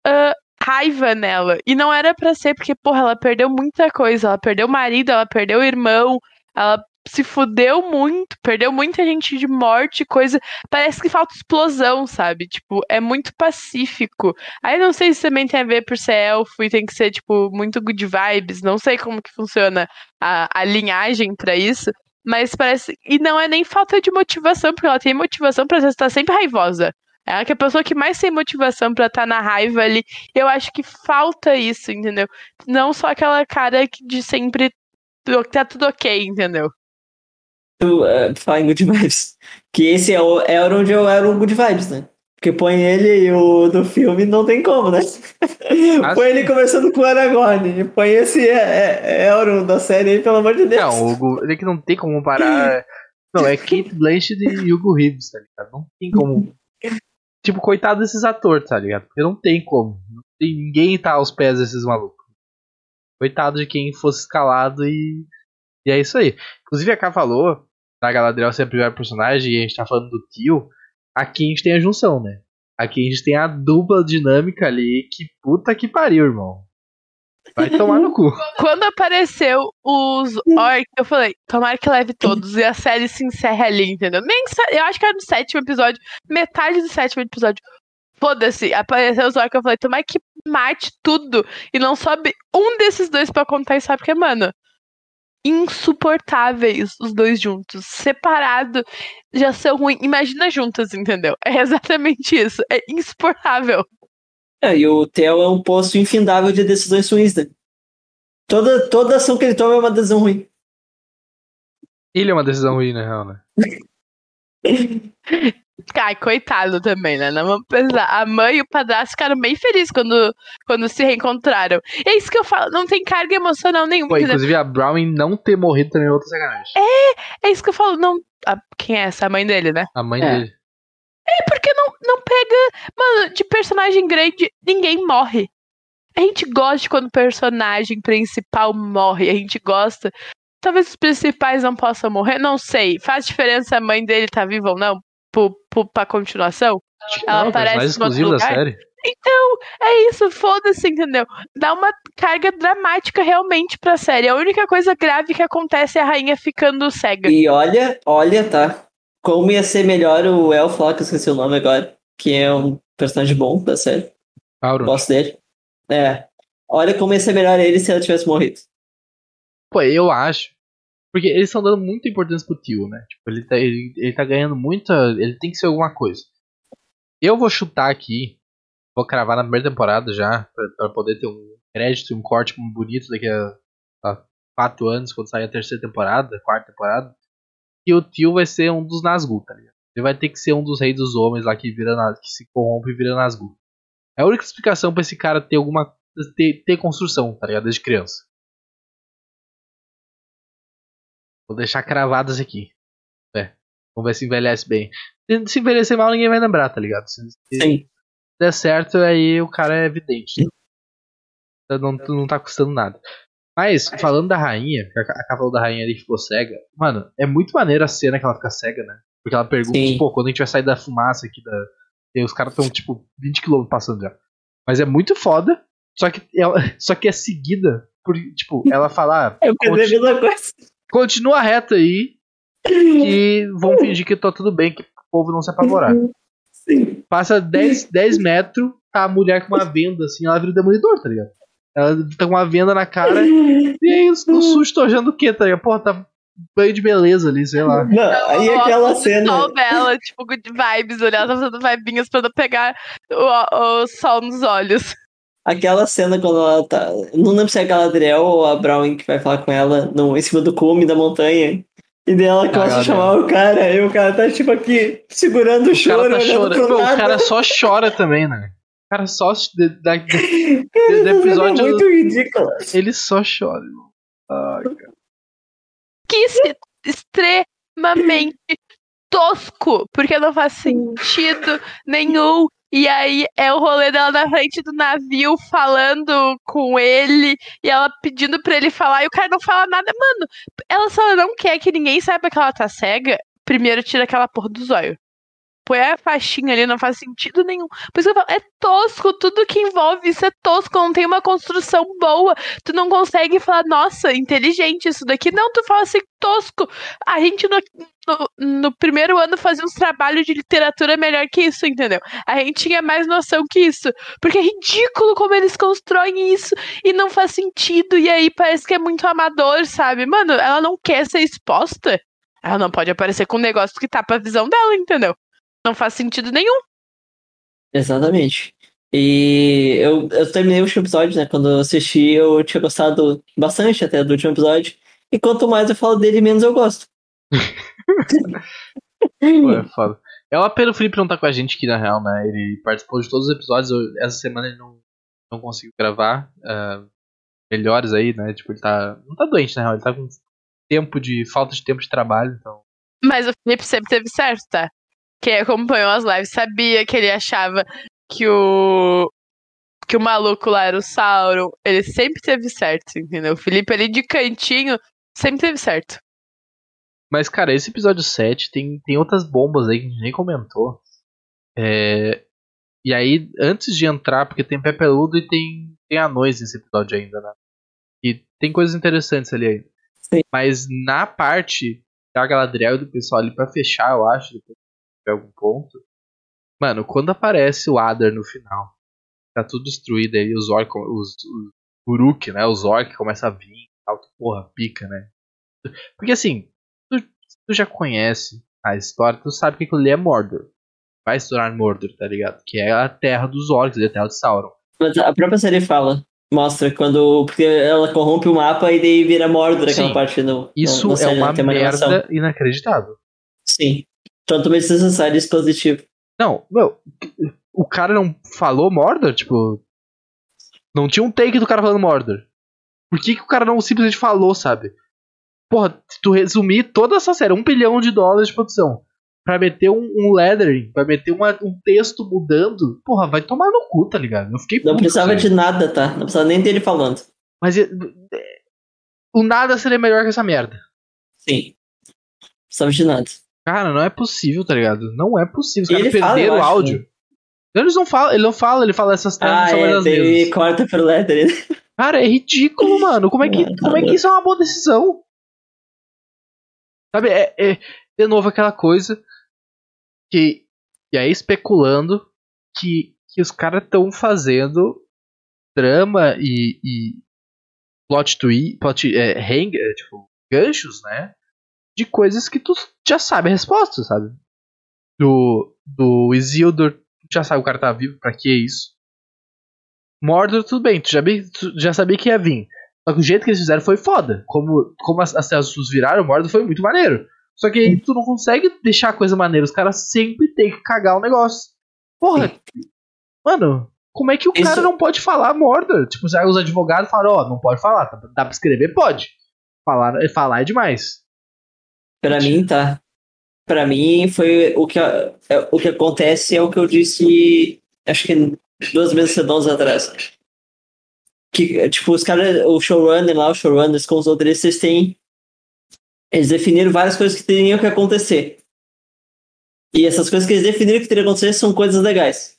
ah, raiva nela. E não era pra ser, porque, porra, ela perdeu muita coisa. Ela perdeu o marido, ela perdeu o irmão, ela se fudeu muito, perdeu muita gente de morte, coisa. Parece que falta explosão, sabe? Tipo, é muito pacífico. Aí não sei se também tem a ver por ser elfo e tem que ser, tipo, muito good vibes. Não sei como que funciona a, a linhagem pra isso. Mas parece. E não é nem falta de motivação, porque ela tem motivação pra estar sempre raivosa. Ela que é a pessoa que mais tem motivação pra estar na raiva ali. Eu acho que falta isso, entendeu? Não só aquela cara que de sempre tá tudo ok, entendeu? Tu, uh, falar em Good Vibes. Que esse é, o, é onde eu era o Good Vibes, né? Porque põe ele e o do filme não tem como, né? Ah, põe ele conversando com o Aragorn. Põe esse é, é, Elrond da série aí, pelo amor de Deus. Não, Hugo, ele que não tem como comparar. não, é Kate Blanchett e Hugo Reeves, tá ligado? Não tem como. Tipo, coitado desses atores, tá ligado? Porque não tem como. Não tem, ninguém tá aos pés desses malucos. Coitado de quem fosse escalado e. E é isso aí. Inclusive a K falou, da Galadriel ser a primeira personagem, e a gente tá falando do tio. Aqui a gente tem a junção, né? Aqui a gente tem a dupla dinâmica ali. Que puta que pariu, irmão. Vai tomar no cu. Quando apareceu os orcs, eu falei, tomara que leve todos. E a série se encerra ali, entendeu? Nem, eu acho que era no sétimo episódio, metade do sétimo episódio. Foda-se, apareceu os orcs, eu falei, tomara que mate tudo. E não sobe um desses dois pra contar sabe porque, mano, insuportáveis os dois juntos. Separado já são ruins. Imagina juntas, entendeu? É exatamente isso. É insuportável. É, e o Theo é um posto infindável de decisões ruins, né? Toda, toda ação que ele toma é uma decisão ruim. Ele é uma decisão ruim, na real, né? Ai, coitado também, né? Não vamos pensar. A mãe e o padrasto ficaram bem felizes quando, quando se reencontraram. E é isso que eu falo, não tem carga emocional nenhuma. Pô, inclusive a Browning não ter morrido também é outra sacanagem. É, é isso que eu falo. Não, a, quem é essa? A mãe dele, né? A mãe é. dele. É, porque não, não pega. Mano, de personagem grande, ninguém morre. A gente gosta quando o personagem principal morre. A gente gosta. Talvez os principais não possam morrer, não sei. Faz diferença a mãe dele tá viva ou não? Pro, pro, pra continuação? Ela não, aparece mais exclusivo da série. Então, é isso, foda-se, entendeu? Dá uma carga dramática realmente pra série. A única coisa grave que acontece é a rainha ficando cega. E olha, olha, tá? Como ia ser melhor o elfo lá, que eu esqueci o nome agora, que é um personagem bom da série. Auron. Gosto dele. É. Olha como ia ser melhor ele se ela tivesse morrido. Pô, eu acho. Porque eles estão dando muita importância pro tio, né? Tipo, ele tá, ele, ele tá ganhando muita. Ele tem que ser alguma coisa. Eu vou chutar aqui. Vou cravar na primeira temporada já. Pra, pra poder ter um crédito e um corte bonito daqui a, a quatro anos, quando sair a terceira temporada, quarta temporada. E o tio vai ser um dos Nazgûl, tá ligado? Ele vai ter que ser um dos reis dos homens lá que vira que se corrompe e vira Nazgûl. É a única explicação pra esse cara ter alguma. ter, ter construção, tá ligado? Desde criança. Vou deixar cravadas aqui. É. Vamos ver se envelhece bem. Se envelhecer mal, ninguém vai lembrar, tá ligado? Se, se Sim. der certo, aí o cara é evidente. Né? Não, não tá custando nada. Mas, falando da rainha, a cavalo da rainha ali que ficou cega, mano, é muito maneiro a cena que ela fica cega, né? Porque ela pergunta, Sim. pô, quando a gente vai sair da fumaça aqui da. E os caras estão, tipo, 20 km passando já. Mas é muito foda, só que ela, só que é seguida por, tipo, ela falar. Ah, Eu continua, coisa. continua reta aí. E vão fingir que tá tudo bem, que o povo não se apavorar. Sim. Passa 10, 10 metros, tá a mulher com uma venda, assim, ela vira o demolidor, tá ligado? Ela tá com uma venda na cara. e aí, o susto achando o quê, tá ligado? Porra, tá banho de beleza ali, sei lá. Não, aí aquela cena. sol dela, tipo, good vibes, olhar, ela tá fazendo vibinhas pra não pegar o, o sol nos olhos. Aquela cena quando ela tá. Não lembro se é a Galadriel ou a Brown que vai falar com ela no, em cima do cume da montanha. E daí ela começa a chamar o cara, e o cara tá tipo aqui, segurando o, o choro, tá olhando Pô, O cara só chora também, né? Cara, só de, de, do episódio. É muito ridículo. Ele só chora, irmão. Ah, cara. Que extremamente tosco, porque não faz sentido nenhum. E aí é o rolê dela na frente do navio falando com ele e ela pedindo pra ele falar e o cara não fala nada. Mano, ela só não quer que ninguém saiba que ela tá cega. Primeiro tira aquela porra do zóio põe a faixinha ali, não faz sentido nenhum. Por isso que eu falo, é tosco, tudo que envolve isso é tosco, não tem uma construção boa. Tu não consegue falar, nossa, inteligente isso daqui. Não, tu fala assim, tosco. A gente no, no, no primeiro ano fazia uns trabalhos de literatura melhor que isso, entendeu? A gente tinha mais noção que isso. Porque é ridículo como eles constroem isso e não faz sentido. E aí parece que é muito amador, sabe? Mano, ela não quer ser exposta. Ela não pode aparecer com um negócio que tapa a visão dela, entendeu? Não faz sentido nenhum. Exatamente. E eu, eu terminei o último episódio, né? Quando eu assisti, eu tinha gostado bastante até do último episódio. E quanto mais eu falo dele, menos eu gosto. Pô, é foda. É uma pena o Felipe não tá com a gente aqui, na real, né? Ele participou de todos os episódios. eu- essa semana ele não, não conseguiu gravar. ah, melhores aí, né? Tipo, ele tá. Não tá doente, na real. Ele tá com tempo de. falta de tempo de trabalho, então. Mas o Felipe sempre teve certo, tá? Quem acompanhou as lives sabia que ele achava que o. que o maluco lá era o Sauron. Ele sempre teve certo, entendeu? O Felipe ali de cantinho sempre teve certo. Mas, cara, esse episódio 7 tem, tem outras bombas aí que a gente nem comentou. É, E aí, antes de entrar, porque tem pé peludo e tem, tem anões nesse episódio ainda, né? E tem coisas interessantes ali ainda. Sim. Mas na parte da Galadriel e do pessoal ali pra fechar, eu acho, depois tiver algum ponto. Mano, quando aparece o Adar no final, tá tudo destruído aí, os orcs, os, os Uruk, né? Os orcs começam a vir e tal, que porra, pica, né? Porque assim, tu, tu já conhece a história, tu sabe que aquilo ali é Mordor. Vai se tornar Mordor, tá ligado? Que é a terra dos orcs, a terra de Sauron. Mas a própria série fala, mostra quando. Porque ela corrompe o mapa e daí vira Mordor aquela Sim. parte no. Isso é série, uma animação. merda inacreditável. Sim. Totalmente desnecessário e expositivo. Não, meu, o cara não falou Mordor? Tipo, não tinha um take do cara falando Mordor. Por que, que o cara não simplesmente falou, sabe? Porra, se tu resumir toda essa série, um bilhão de dólares de produção, pra meter um, um lettering, pra meter uma- um texto mudando, porra, vai tomar no cu, tá ligado? Eu fiquei Não puto precisava isso de nada, tá? Não precisava nem dele falando. Mas é- é- o nada seria melhor que essa merda. Sim. Não precisava de nada. Cara, não é possível, tá ligado? Não é possível. Os caras fala, perderam o áudio. Eles não falam, ele não fala, ele fala essas terras Ah, são é, mesmas. corta pro lettering. Cara, é ridículo, mano. Como é que, como é que isso é uma boa decisão? Sabe, é, é de novo aquela coisa que. E aí especulando que, que os caras estão fazendo drama e, e plot twist, plot, é, hang, é, tipo, ganchos, né? De coisas que tu já sabe a resposta, sabe? Do, do Isildur, tu já sabe o cara tá vivo, pra que isso? Mordor, tudo bem, tu já, tu já sabia que ia vir. Só que o jeito que eles fizeram foi foda. Como, como as, as viraram, o Mordor foi muito maneiro. Só que aí tu não consegue deixar a coisa maneira. Os caras sempre tem que cagar o negócio. Porra, mano, como é que o Isso- cara não pode falar Mordor? Tipo, os advogados falaram, ó, não pode falar. Tá- Dá pra escrever? Pode. Falar, falar é demais. Pra mim, tá. Pra mim, foi o que, é- o que acontece é o que eu disse, acho que duas meses redondas atrás. Que, tipo, os caras, o showrunner lá, os showrunners com os outros, eles têm. Eles definiram várias coisas que teriam que acontecer. E essas coisas que eles definiram que teriam que acontecer são coisas legais.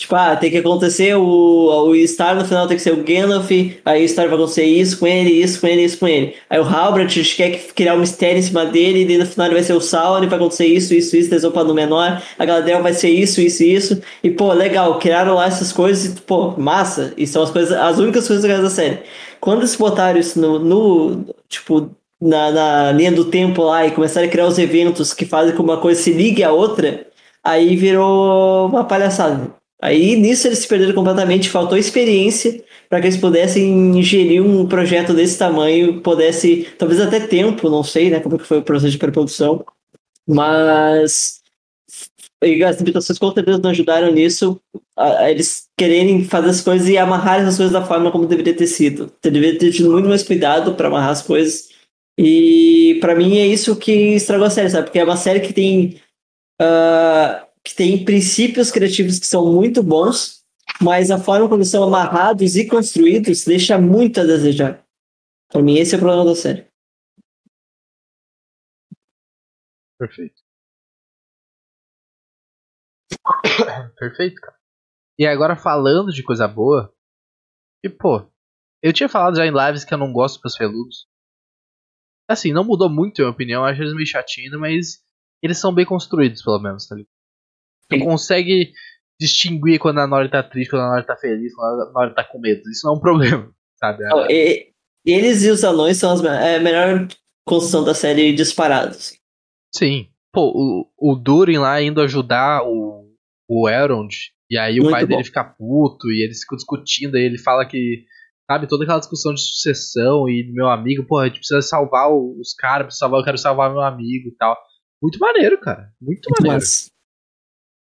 Tipo, ah, tem que acontecer o, o Star no final tem que ser o Gandalf, aí o Star vai acontecer isso com ele, isso com ele, isso com ele. Aí o Halbert quer que- criar um mistério em cima dele, e no final ele vai ser o Sauron, vai acontecer isso, isso, isso, desopar no menor, a Galadriel vai ser isso, isso, isso. E pô, legal, criaram lá essas coisas, e, pô, massa. E são as coisas, as únicas coisas da série. Quando eles botaram isso no, no tipo, na, na linha do tempo lá e começaram a criar os eventos que fazem com uma coisa se ligue à outra, aí virou uma palhaçada. Aí nisso eles se perderam completamente, faltou experiência para que eles pudessem ingerir um projeto desse tamanho, pudesse, talvez até tempo, não sei, né, como que foi o processo de pré-produção, mas e as limitações com certeza não ajudaram nisso, a, a eles quererem fazer as coisas e amarrar as coisas da forma como deveria ter sido. Você deveria ter tido muito mais cuidado para amarrar as coisas. E para mim é isso que estragou a série, sabe? Porque é uma série que tem ah, que tem princípios criativos que são muito bons, mas a forma como são amarrados e construídos deixa muito a desejar. Para mim esse é o problema da série. Perfeito. Perfeito, cara. E agora falando de coisa boa. E pô, eu tinha falado já em lives que eu não gosto dos peludos. Assim, não mudou muito a minha opinião, acho eles meio chatinhos, mas eles são bem construídos, pelo menos, tá ligado? Consegue distinguir quando a Nori tá triste, quando a Nori tá feliz, quando a Nori tá com medo. Isso não é um problema, sabe? Ó, e- eles e os anões são as, é a melhor construção da série disparados. Sim. Pô, o, o Durin lá indo ajudar o, o Elrond, e aí o Muito pai dele bom. fica puto, e eles ficam discutindo, aí ele fala que sabe? Toda aquela discussão de sucessão e meu amigo, porra, a gente precisa salvar os caras, precisa salvar, eu quero salvar meu amigo e tal. Muito maneiro, cara. Muito, Muito maneiro. Massa.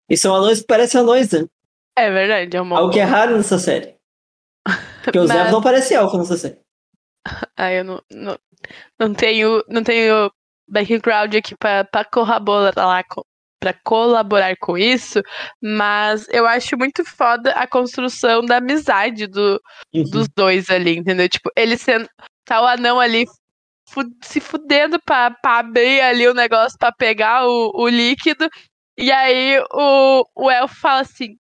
E são anões que parecem anões, né? É verdade, é uma. Algo que é raro nessa série. Porque o Mas... Zé não parece elfo nessa série. Ah, eu não, não, não tenho, não tenho background aqui pra, pra corroborar para colaborar com isso, mas eu acho muito foda a construção da amizade do, uhum. dos dois ali, entendeu? Tipo, ele sendo. Tá o anão ali se fudendo pra, pra abrir ali o negócio pra pegar o, o líquido. E aí o, o elfo fala assim: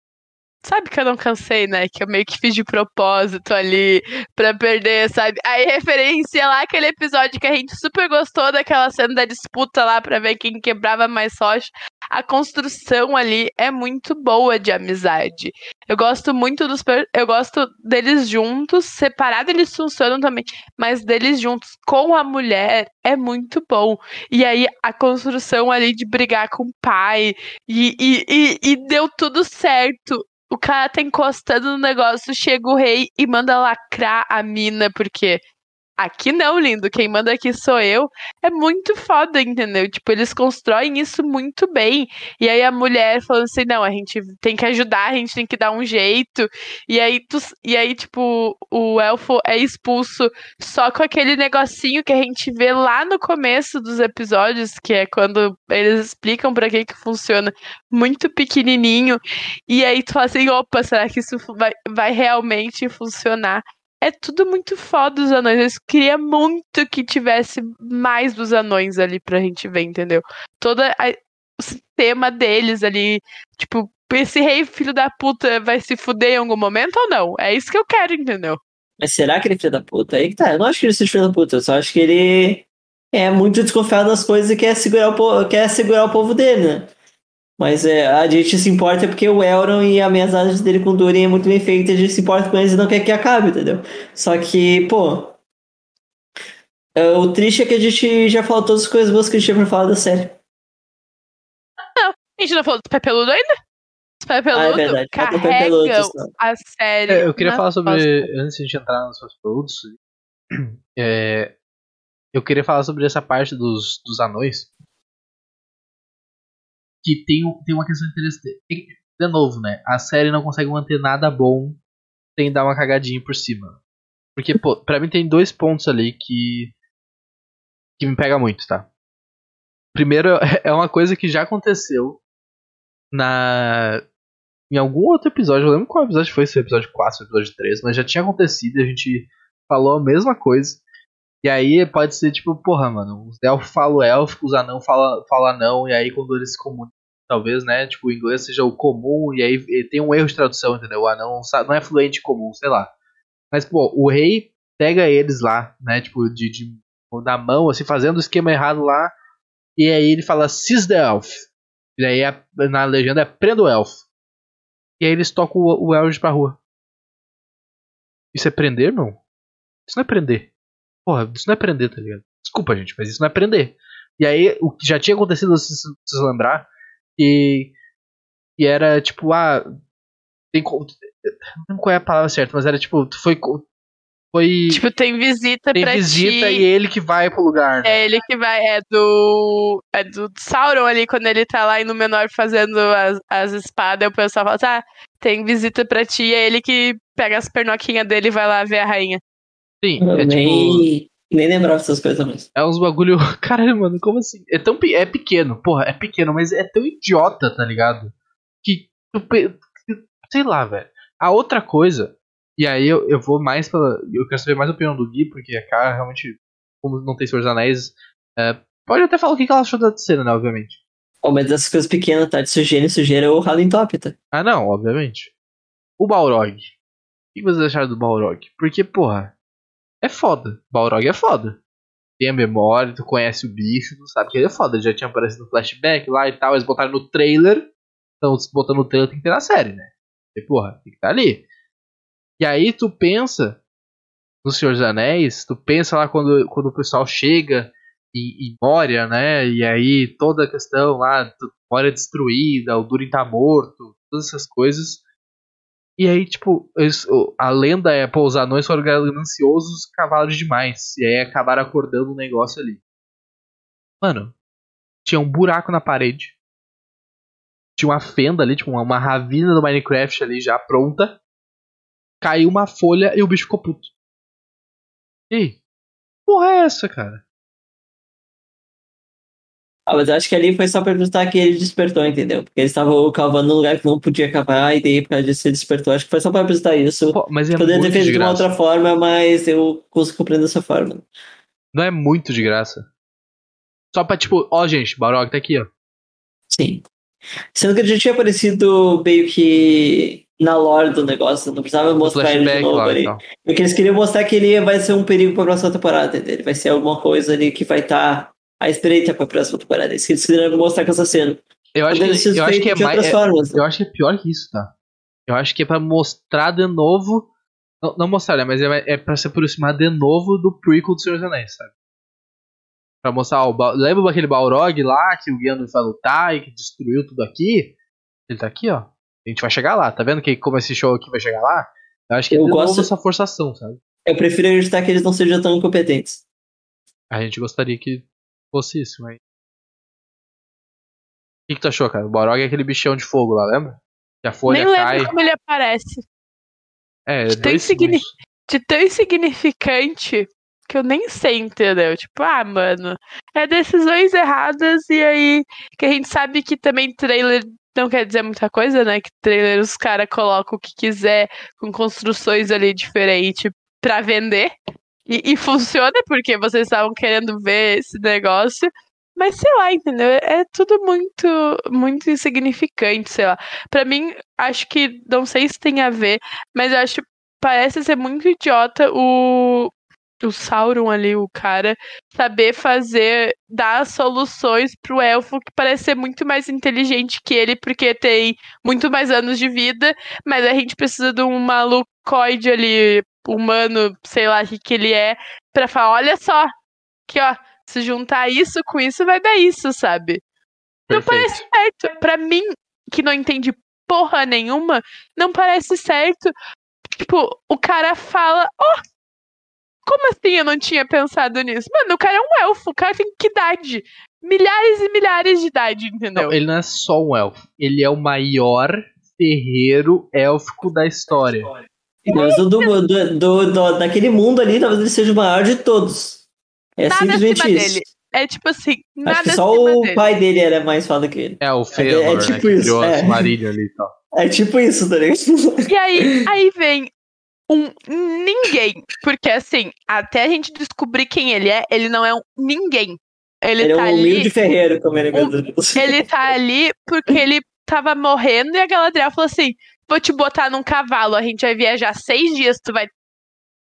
Sabe que eu não cansei, né? Que eu meio que fiz de propósito ali pra perder, sabe? Aí referência lá aquele episódio que a gente super gostou daquela cena da disputa lá pra ver quem quebrava mais sorte. A construção ali é muito boa de amizade. Eu gosto muito dos. Eu gosto deles juntos, separado eles funcionam também, mas deles juntos com a mulher é muito bom. E aí a construção ali de brigar com o pai e, e, e, e deu tudo certo o cara tá encostando no negócio, chega o rei e manda lacrar a mina, porque Aqui não, lindo. Quem manda aqui sou eu. É muito foda, entendeu? Tipo, eles constroem isso muito bem. E aí a mulher falando assim: não, a gente tem que ajudar, a gente tem que dar um jeito. E aí, tu, e aí tipo, o elfo é expulso só com aquele negocinho que a gente vê lá no começo dos episódios, que é quando eles explicam para que que funciona, muito pequenininho. E aí tu fala assim: opa, será que isso vai, vai realmente funcionar? É tudo muito foda os anões. Eu queria muito que tivesse mais dos anões ali pra gente ver, entendeu? Todo o sistema deles ali, tipo, esse rei filho da puta vai se fuder em algum momento ou não? É isso que eu quero, entendeu? Mas será que ele é filho da puta? Aí que tá, eu não acho que ele seja filho da puta, eu só acho que ele é muito desconfiado das coisas e quer segurar o, povo, quer segurar o povo dele, né? Mas é, a gente se importa porque o Elron e a amizade dele com o Durin é muito bem feita, a gente se importa com eles e não quer que acabe, entendeu? Só que, pô. É, o triste é que a gente já falou todas as coisas boas que a gente tinha pra falar da série. Não, a gente não falou do Pé Peludo ainda? Os Pé Peludo ah, é verdade. carregam a série. É, eu queria falar sobre. Antes de a gente entrar nos Pé Peludos, é, eu queria falar sobre essa parte dos, dos anões que tem, tem uma questão interessante. De novo, né? A série não consegue manter nada bom sem dar uma cagadinha por cima. Porque, pô, pra mim tem dois pontos ali que. que me pega muito, tá? Primeiro, é uma coisa que já aconteceu na. Em algum outro episódio, eu lembro qual episódio foi, se foi episódio 4, ou episódio 3, mas já tinha acontecido e a gente falou a mesma coisa. E aí pode ser tipo, porra, mano, os elfos falam élfico, os anão falam fala anão, e aí quando eles se comunicam, talvez, né, tipo, o inglês seja o comum, e aí tem um erro de tradução, entendeu? O anão não é fluente comum, sei lá. Mas, pô, o rei pega eles lá, né, tipo, de, de na mão, assim, fazendo o esquema errado lá, e aí ele fala, seize the elf. E aí a, na legenda é prenda o elfo. E aí eles tocam o, o Elrond pra rua. Isso é prender, não? Isso não é prender. Porra, isso não é prender, tá ligado? Desculpa, gente, mas isso não é prender. E aí, o que já tinha acontecido, se vocês lembrar, que, que era tipo, ah. Tem, não qual é a palavra certa, mas era tipo, foi. Foi. Tipo, tem visita tem pra visita ti. e ele que vai pro lugar. Né? É ele que vai, é do. É do Sauron ali, quando ele tá lá no menor fazendo as, as espadas, o pessoal fala, tá, tem visita pra ti, é ele que pega as pernoquinhas dele e vai lá ver a rainha. Sim, é tipo... nem lembrava essas coisas mesmo. É uns bagulho. Caralho, mano, como assim? É tão é pequeno, porra, é pequeno, mas é tão idiota, tá ligado? Que. Sei lá, velho. A outra coisa, e aí eu, eu vou mais pela. Eu quero saber mais a opinião do Gui, porque a cara realmente, como não tem Senhor dos Anéis, é, pode até falar o que ela achou da cena, né, obviamente. Oh, mas essas coisas pequenas, tá? De sujeira e sujeira é o Ralling Top, tá? Ah, não, obviamente. O Balrog. O que vocês acharam do Balrog? Porque, porra, é foda. Balrog é foda. Tem a memória, tu conhece o bicho, tu sabe que ele é foda. Ele já tinha aparecido no flashback lá e tal, eles botaram no trailer. Então, se botando no trailer, tem que ter na série, né? E, porra, tem que estar tá ali. E aí tu pensa no Senhor dos Anéis, tu pensa lá quando, quando o pessoal chega em Moria, né? E aí toda a questão lá, Moria destruída, o Durin tá morto, todas essas coisas. E aí, tipo, o- a lenda é, pô, os anões foram gananciosos, cavalos demais. E aí acabaram acordando um negócio ali. Mano, tinha um buraco na parede. Tinha uma fenda ali, tipo, uma, uma ravina do Minecraft ali já pronta. Caiu uma folha e o bicho ficou puto. E aí? Porra é essa, cara? Ah, mas eu acho que ali foi só pra perguntar que ele despertou, entendeu? Porque eles estavam cavando num lugar que não podia cavar, e daí por causa disso ele despertou. Acho que foi só pra apresentar isso. Pô, mas é Poderia ter feito de uma outra forma, mas eu consigo compreender dessa forma. Não é muito de graça. Só pra, tipo, ó, gente, Balrog tá aqui, ó. Sim. Sendo que ele já tinha aparecido meio que na lore do negócio, não precisava mostrar ele de novo lá ali. e tal. Porque eles queriam mostrar que ele vai ser um perigo pra próxima temporada, entendeu? Ele vai ser alguma coisa ali que vai estar à espreita pra próxima temporada. Eles queriam mostrar com essa cena. Eu acho, que, eu acho que é mais. é-. Eu acho que é pior que isso, tá? Eu acho que é pra mostrar de novo. Não, não mostrar, né? Mas é, é pra se aproximar de novo do prequel do Senhor dos Anéis, sabe? Pra mostrar, ó, o Ba- lembra daquele Balrog lá que o Gandalf vai lutar e que destruiu tudo aqui? Ele tá aqui, ó. A gente vai chegar lá, tá vendo que como esse show aqui vai chegar lá? Eu acho que é Eu gosto- novo essa forçação, sabe? Eu prefiro acreditar que eles não sejam tão incompetentes. A gente gostaria que fosse isso, mas. O que, que tu achou, cara? O Balrog é aquele bichão de fogo lá, lembra? Que a folha Nem cai. lembro como ele aparece. É, de tão dois insigni-. De tão insignificante que eu nem sei, entendeu? Tipo, ah, mano, é decisões erradas e aí que a gente sabe que também trailer não quer dizer muita coisa, né? Que trailer os caras colocam o que quiser com construções ali diferentes pra vender. E, e funciona porque vocês estavam querendo ver esse negócio. Mas sei lá, entendeu? É tudo muito, muito insignificante, sei lá. Pra mim, acho que, não sei se tem a ver, mas eu acho parece ser muito idiota o, o Sauron ali, o cara, saber fazer, dar soluções pro elfo que parece ser muito mais inteligente que ele, porque tem muito mais anos de vida, mas a gente precisa de um malucoide ali, humano, sei lá o que, que ele é, pra falar, olha só, que ó, se juntar isso com isso vai dar isso, sabe? Não Perfeito. parece certo. Pra mim, que não entende porra nenhuma, não parece certo. Tipo, o cara fala, ó, como assim eu não tinha pensado nisso? Mano, o cara é um elfo, o cara tem que idade? Milhares e milhares de idade, entendeu? Não, ele não é só um elfo. Ele é o maior ferreiro élfico da história. Mas do, do, do, do- do- daquele mundo ali, talvez ele seja o maior de todos. É Nada simplesmente acima isso. dele. É tipo assim, nada Acho que só acima o dele. pai dele era mais foda que ele. É o Fëanor, é né? tipo Que isso, criou é. ali e tal. É tipo isso, tá ligado? E aí, aí vem um ninguém. Porque assim, até a gente descobrir quem ele é, ele não é um ninguém. Ele, Ele é tá um ali. humilde ferreiro, como ele Um-. Ele tá ali porque ele tava morrendo e a Galadriel falou assim: vou te botar num cavalo, a gente vai viajar seis dias, tu vai.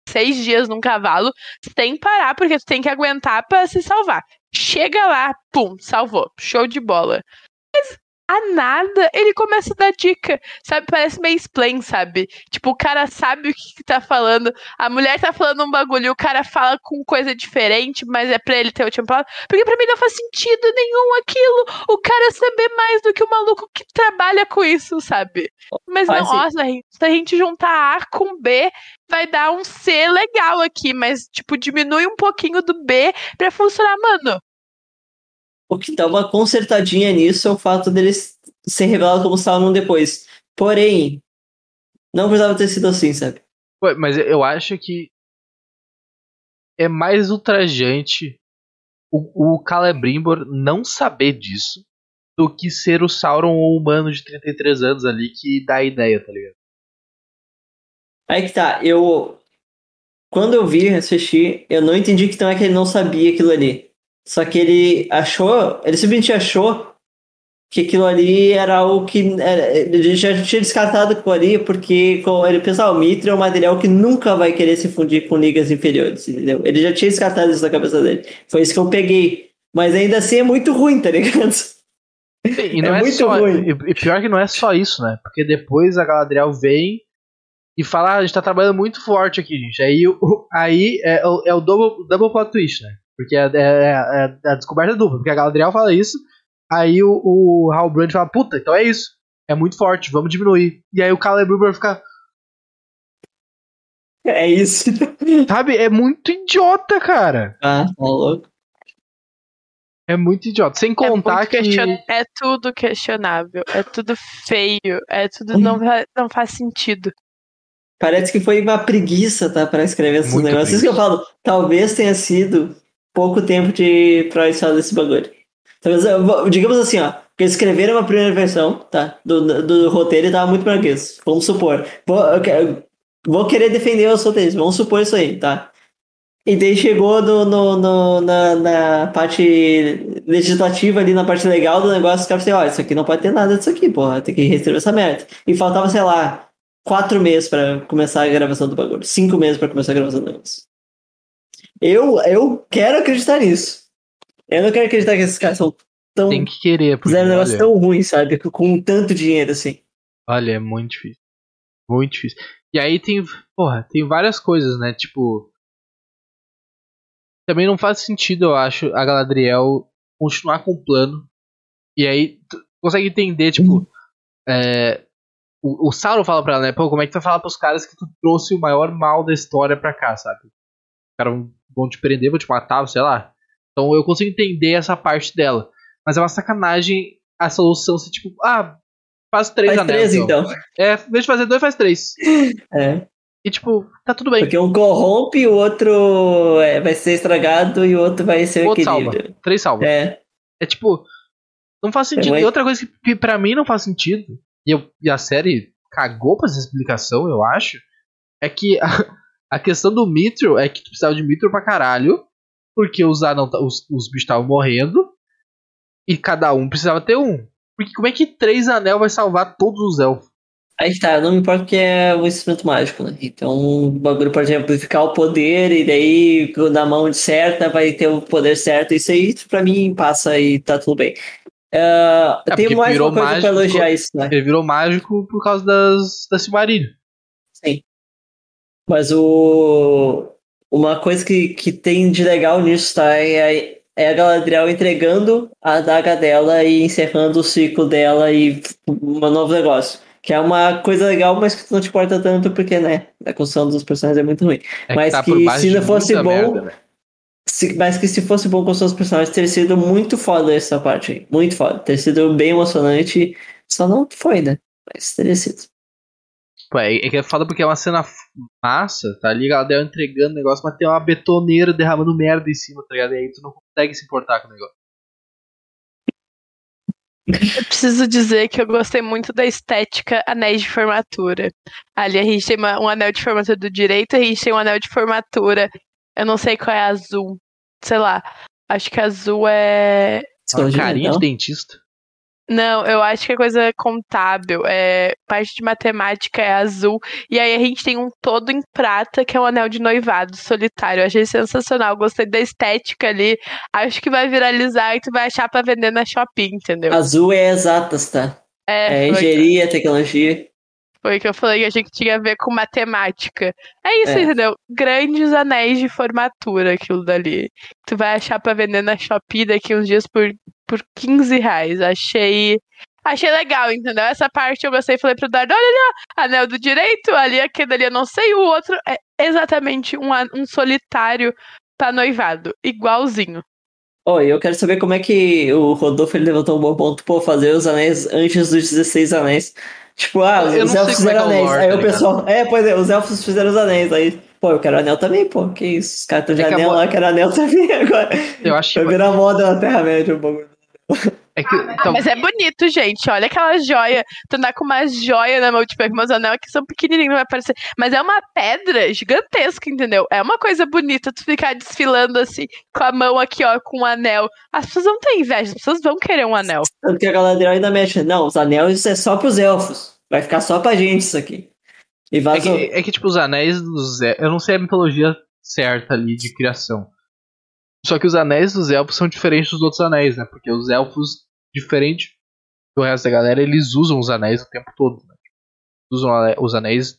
Seis dias num cavalo, sem parar, porque tu tem que aguentar pra se salvar. Chega lá, pum, salvou. Show de bola. Mas a nada, ele começa a dar dica, sabe? Parece meio explain, sabe? Tipo, o cara sabe o que, que tá falando, a mulher tá falando um bagulho, o cara fala com coisa diferente, mas é pra ele ter o última palavra. Porque pra mim não faz sentido nenhum aquilo. O cara saber mais do que o maluco que trabalha com isso, sabe? Mas não, nossa, se a gente juntar A com B, vai dar um C legal aqui, mas, tipo, diminui um pouquinho do B pra funcionar, mano. O que dá uma consertadinha nisso é o fato dele ser revelado como Sauron depois. Porém, não precisava ter sido assim, sabe? Pô, Mas eu acho que é mais ultrajante o, o Celebrimbor não saber disso do que ser o Sauron ou humano de 33 anos ali que dá a ideia, tá ligado? Aí que tá, eu. Quando eu vi, assisti, eu não entendi que então é que ele não sabia aquilo ali. Só que ele achou, ele simplesmente achou que aquilo ali era algo que. Era, ele já tinha descartado aquilo ali, porque ele pensava, o Mithril é um material que nunca vai querer se fundir com ligas inferiores, entendeu? Ele já tinha descartado isso na cabeça dele. Foi isso que eu peguei. Mas ainda assim é muito ruim, tá ligado? E não É é, muito só. ruim. E pior que não é só isso, né? Porque depois a Galadriel vem e fala: ah, a gente tá trabalhando muito forte aqui, gente. Aí, aí é, o- é o double, double plot twist, né? Porque é, é- é- é a descoberta dupla. Porque a Galadriel fala isso, aí o, o Halbrand fala: puta, então é isso. É muito forte, vamos diminuir. E aí o Celebrimbor fica: É isso. Sabe? É muito idiota, cara. Ah, tá louco. É muito idiota. Sem contar é que. question- É tudo questionável, é tudo feio, é tudo não, não faz sentido. Parece que foi uma preguiça, tá? Pra escrever esses negócios. Isso que eu falo. Talvez tenha sido pouco tempo de pra história desse bagulho. Talvez, digamos assim, ó. Porque escreveram uma primeira versão, tá? Do, do roteiro e tava muito preguiça. Vamos supor. Vou, vou querer defender os roteiros. Vamos supor isso aí, tá? E daí chegou no, no, no- na, na parte legislativa ali, na parte legal do negócio, os caras falaram assim, ó, isso aqui não pode ter nada disso aqui, porra, tem que reescrever essa merda. E faltava, sei lá, quatro meses pra começar a gravação do bagulho. Cinco meses pra começar a gravação do negócio. Eu, eu quero acreditar nisso. Eu não quero acreditar que esses caras são tão... Tem que querer. Porque, Fizeram um negócio olha, tão ruim, sabe? Com tanto dinheiro, assim. olha, é muito difícil. Muito difícil. E aí tem. Porra, tem várias coisas, né? Tipo. Também não faz sentido, eu acho, a Galadriel continuar com o plano. E aí, tu consegue entender, tipo. é, o, o Sauron fala pra ela, né? Pô, como é que tu vai falar pros caras que tu trouxe o maior mal da história pra cá, sabe? Os caras vão- vão te prender, vão te matar, sei lá. Então eu consigo entender essa parte dela. Mas é uma sacanagem a solução ser tipo, ah, faz três Faz anéis. três, então. então. É, em vez de fazer dois, faz três. É. E tipo, tá tudo bem. Porque um corrompe, o outro é, vai ser estragado e o outro vai ser O outro salva. equilíbrio. Três salva. É, É. tipo, não faz sentido. É, E outra coisa que, que pra mim não faz sentido, e, eu- e a série cagou pra essa explicação, eu acho, é que a, a questão do Mithril é que tu precisava de Mithril pra caralho, porque os, anão, os, os bichos estavam morrendo, e cada um precisava ter um. Porque como é que três anel vai salvar todos os elfos? Aí tá, não me importa porque é um instrumento mágico, né? Então o bagulho pode amplificar o poder e daí na mão certa vai ter o poder certo. Isso aí pra mim passa e tá tudo bem. Ah, É, tem mais uma coisa pra mágico, elogiar isso, né? Ele virou mágico por causa das, da Silmarillion. Mas o. Uma coisa que, que tem de legal nisso, tá? É, é a Galadriel entregando a adaga dela e encerrando o ciclo dela e um novo negócio. Que é uma coisa legal, mas que não te importa tanto, porque, né? A construção dos personagens é muito ruim. É Mas tá que por baixo se não fosse bom- merda, né? Se- mas que se fosse bom construir os personagens, teria sido muito foda essa parte aí. Muito foda. Teria sido bem emocionante. Só não foi, né? Mas teria sido. Pô, é, é que é foda porque é uma cena massa, tá ali, ela deu entregando o negócio, mas tem uma betoneira derramando merda em cima, tá ligado? E aí tu não consegue se importar com o negócio. Eu preciso dizer que eu gostei muito da estética anéis de formatura. Ali a gente tem uma- um anel de formatura do direito, a gente tem um anel de formatura. Eu não sei qual é azul. Sei lá. Acho que azul é. Psicologia, carinha de dentista. Não, eu acho que é coisa contábil. É parte de matemática é azul. E aí a gente tem um todo em prata, que é um anel de noivado solitário. Eu achei sensacional. Gostei da estética ali. Acho que vai viralizar e tu vai achar pra vender na Shopee, entendeu? Azul é exatas, tá? É foi, engenharia, tecnologia. Foi que eu falei que achei que tinha a ver com matemática. É isso, É. entendeu? Grandes anéis de formatura, aquilo dali. Tu vai achar pra vender na Shopee daqui uns dias por, por 15 reais. Achei. Achei legal, entendeu? Essa parte eu gostei. Falei pro Dardo, olha ali, anel do direito, ali, aquele ali eu não sei. O outro é exatamente um, um solitário pra noivado. Igualzinho. E eu quero saber como é que o Rodolfo ele levantou um bom ponto, pô, fazer os anéis antes dos 16 anéis. Tipo, ah, Eu os elfos é é fizeram anéis. lore, aí tá o pessoal. É, pois é, os elfos fizeram os anéis. Aí, pô, eu quero anel também, pô. Que isso? Os caras estão de É a anel lá, eu quero anel também agora. Eu acho que. Vai virar moda na Terra-média o bagulho. É que Ah, então, mas é bonito, gente. Olha aquela joia. Tu andar com uma joia na mão, tipo, é que meus anel aqui são pequenininhos, não vai aparecer. Mas é uma pedra gigantesca, entendeu? É uma coisa bonita tu ficar desfilando assim, com a mão aqui, ó, com um anel. As pessoas não têm inveja, as pessoas vão querer um anel. Tanto que a Galadriel ainda mexe. Não, os anéis é só pros elfos. Vai ficar só pra gente isso aqui. E é, vazou. que, é que, tipo, os anéis dos. Eu não sei a mitologia certa ali de criação. Só que os anéis dos elfos são diferentes dos outros anéis, né? Porque os elfos, diferente do resto da galera, eles usam os anéis o tempo todo. Né? Usam os anéis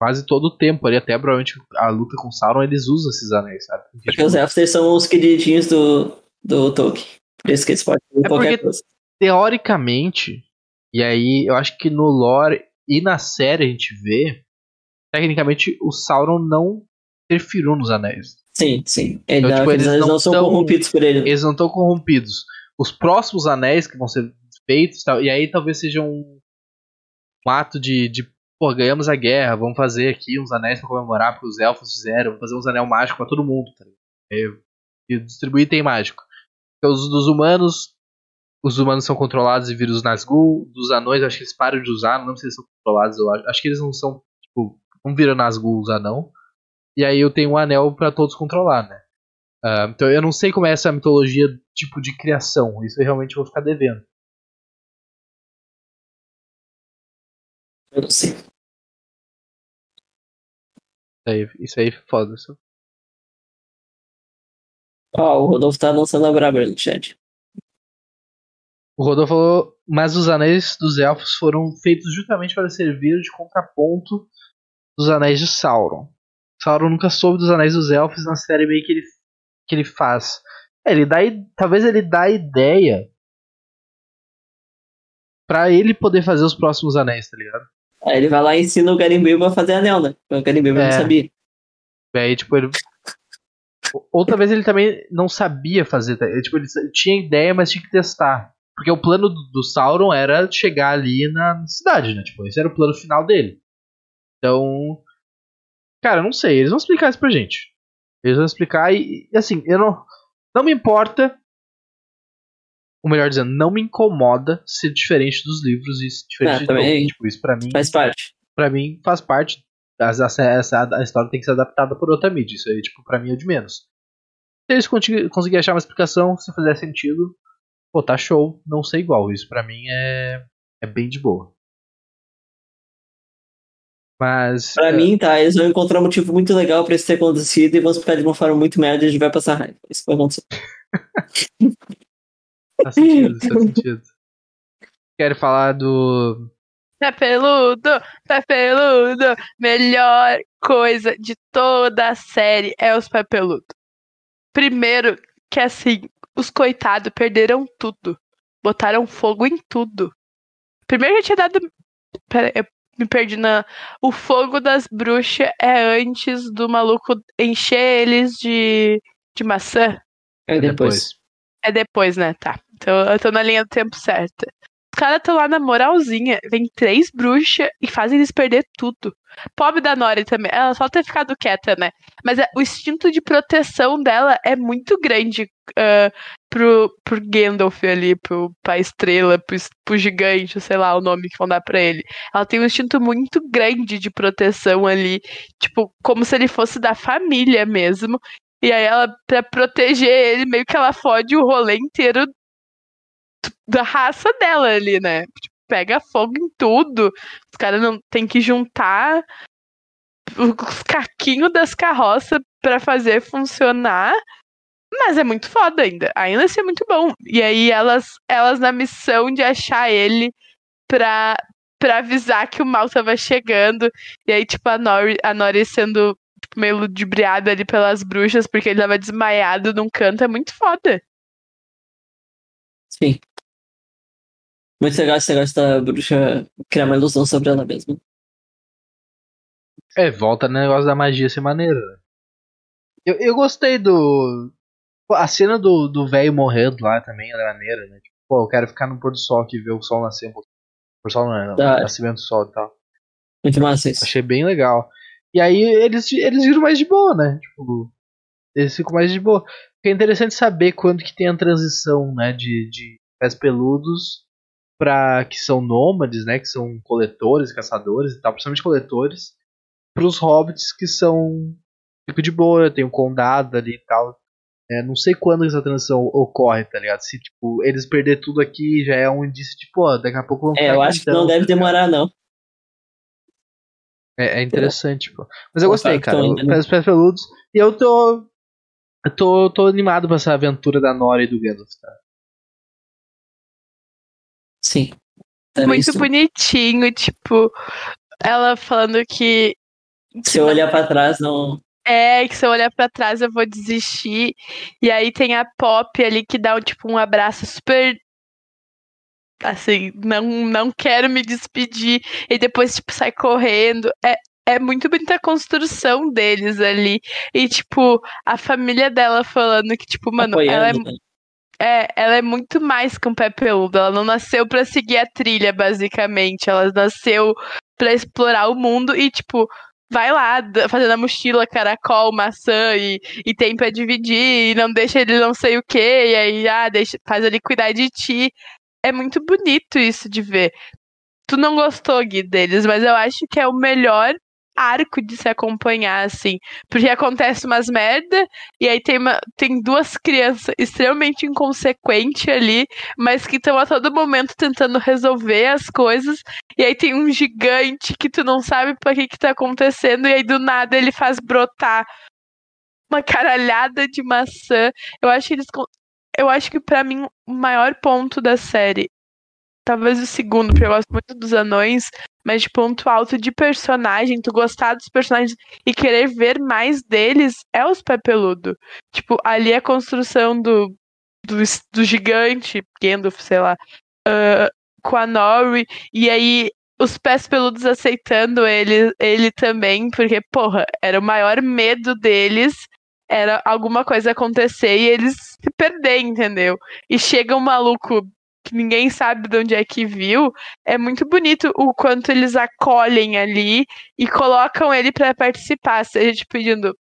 quase todo o tempo ali, até provavelmente a luta com Sauron, eles usam esses anéis, sabe? Porque, Porque tipo, os elfos são os queridinhos do, do Tolkien. Por isso que eles podem fazer É qualquer porque- coisa. teoricamente, e aí eu acho que no lore e na série a gente vê tecnicamente o Sauron não interferiu nos anéis. Sim, sim. Ele, Então, tipo, eles, eles não, não são tão- corrompidos por ele. Eles não estão corrompidos. Os próximos anéis que vão ser feitos, e tal, e aí talvez seja um, um ato de, de pô, ganhamos a guerra, vamos fazer aqui uns anéis pra comemorar, porque os elfos fizeram, vamos fazer uns anel mágico pra todo mundo, tá ligado? E, distribuir item mágico. Então, os dos humanos, os humanos são controlados e viram os Nazgûl, dos anões, acho que eles param de usar, não lembro se eles são controlados, eu acho, acho que eles não são, tipo, não viram Nazgûl os anão. E aí eu tenho um anel pra todos controlar, né? Ah, então eu não sei como é essa mitologia tipo de criação. Isso eu realmente vou ficar devendo. Eu não sei. Isso aí, isso aí foda. Isso. Ó, o Rodolfo tá lançando a braba no chat. O Rodolfo falou, mas os anéis dos elfos foram feitos justamente para servir de contraponto dos anéis de Sauron. Sauron nunca soube dos anéis dos elfos na série meio que ele, que ele faz. É, ele dá, talvez ele dá ideia pra ele poder fazer os próximos anéis, tá ligado? Aí ele vai lá e ensina o Garimbilbo a fazer anel, né? O Garimbilbo É. não sabia. E aí, tipo, ele. Ou- Ou talvez ele também não sabia fazer. tá? Ele, Tipo, ele tinha ideia, mas tinha que testar. Porque o plano do, do Sauron era chegar ali na cidade, né? Tipo, esse era o plano final dele. Então. Cara, eu não sei. Eles vão explicar isso pra gente. Eles vão explicar e, e, assim, eu não. Não me importa. Ou melhor dizendo, não me incomoda ser diferente dos livros e ser diferente Ah, de. Tipo, isso pra mim Faz parte. pra mim faz parte. Essa, essa- a história tem que ser adaptada por outra mídia. Isso aí, tipo, pra mim é o de menos. Se eles conseguirem achar uma explicação, se fizer sentido, pô, tá show, não ser igual. Isso pra mim é, é bem de boa. Mas. Pra é, mim, tá, eles vão encontrar um motivo muito legal pra isso ter acontecido e vão explicar de uma forma muito merda e a gente vai passar raiva. Isso vai acontecer. Faz sentido, faz sentido. Quero falar do. Pé peludo, pé peludo. Melhor coisa de toda a série é os pé peludo. Primeiro, que assim, os coitados perderam tudo. Botaram fogo em tudo. Primeiro já tinha dado. Pera, eu me perdi na. O fogo das bruxas é antes do maluco encher eles de, de maçã. Aí depois. É depois, né? Tá. Então eu tô na linha do tempo certa. Caras estão lá na moralzinha. Vem três bruxas e fazem eles perder tudo. Pobre da Nori também. Ela só ter ficado quieta, né? Mas é- o instinto de proteção dela é muito grande ah, pro, pro Gandalf ali, pro, pra estrela, pro, pro gigante, sei lá o nome que vão dar pra ele. Ela tem um instinto muito grande de proteção ali. Tipo, como se ele fosse da família mesmo. E aí ela, pra proteger ele, meio que ela fode o rolê inteiro da raça dela ali, né? Tipo, pega fogo em tudo. Os caras não tem que juntar os caquinhos das carroças pra fazer funcionar. Mas é muito foda ainda. Ainda assim é muito bom. E aí elas, elas na missão de achar ele pra, pra avisar que o mal tava chegando. E aí, tipo, a Nori, a Nori sendo tipo, meio ludibriada ali pelas bruxas, porque ele tava desmaiado num canto, é muito foda. Sim. Muito legal esse negócio da bruxa criar uma ilusão sobre ela mesma. É, volta no negócio da magia ser maneira. né? Eu, eu gostei do. A cena do do velho morrendo lá também é maneira, né? Tipo, pô, eu quero ficar no pôr do sol aqui e ver o sol nascer um pouquinho. Do sol não é, não. Hora. Nascimento do sol e tal. Muito massa isso. Achei bem legal. E aí eles, eles viram mais de boa, né? Tipo, eles ficam mais de boa. Porque é interessante saber quando que tem a transição, né? De, de pés peludos para que são nômades, né? Que são coletores, caçadores e tal, principalmente coletores, para os hobbits que são fico de boa, tem um condado ali e tal. É, não sei quando essa transição ocorre, tá ligado? Se tipo, eles perder tudo aqui já é um indício de, pô, daqui a pouco vão É, eu acho que não deve ligado? demorar, não. É, é interessante, pô. Mas eu Pô, gostei, cara. né? Pés Pés Peludos. E eu tô. Eu tô, tô animado pra essa aventura da Nora e do Gandalf, tá? Sim. Era muito isso. bonitinho, tipo, ela falando que Se eu olhar pra trás, não. é que se eu olhar pra trás eu vou desistir. E aí tem a Pop ali que dá um, tipo um abraço super assim, não não quero me despedir e depois tipo sai correndo. É é muito bonita a construção deles ali. E, tipo, a família dela falando que, tipo, mano, Apoiando, ela é. Né? É, ela é muito mais que um pé peludo. Ela não nasceu para seguir a trilha, basicamente. Ela nasceu para explorar o mundo e, tipo, vai lá fazendo a mochila, caracol, maçã e, e tem pra dividir, e não deixa ele não sei o que, e aí ah, deixa, faz ele cuidar de ti. É muito bonito isso de ver. Tu não gostou, Gui, deles, mas eu acho que é o melhor arco de se acompanhar, assim. Porque acontece umas merda, e aí tem, uma, tem duas crianças extremamente inconsequentes ali, mas que estão a todo momento tentando resolver as coisas. E aí tem um gigante que tu não sabe para que que tá acontecendo, e aí do nada ele faz brotar uma caralhada de maçã. Eu acho que eles. Eu acho que para mim o maior ponto da série talvez o segundo, porque eu gosto muito dos anões, mas de ponto alto de personagem, tu gostar dos personagens e querer ver mais deles é os pé peludo. Tipo, ali a construção do, do, do gigante, Gandalf, sei lá, uh, com a Nori, e aí os pés peludos aceitando ele, ele também, porque, porra, era o maior medo deles era alguma coisa acontecer e eles se perder, entendeu? E chega um maluco que ninguém sabe de onde é que viu, é muito bonito o quanto eles acolhem ali e colocam ele para participar, seja tipo, pedindo,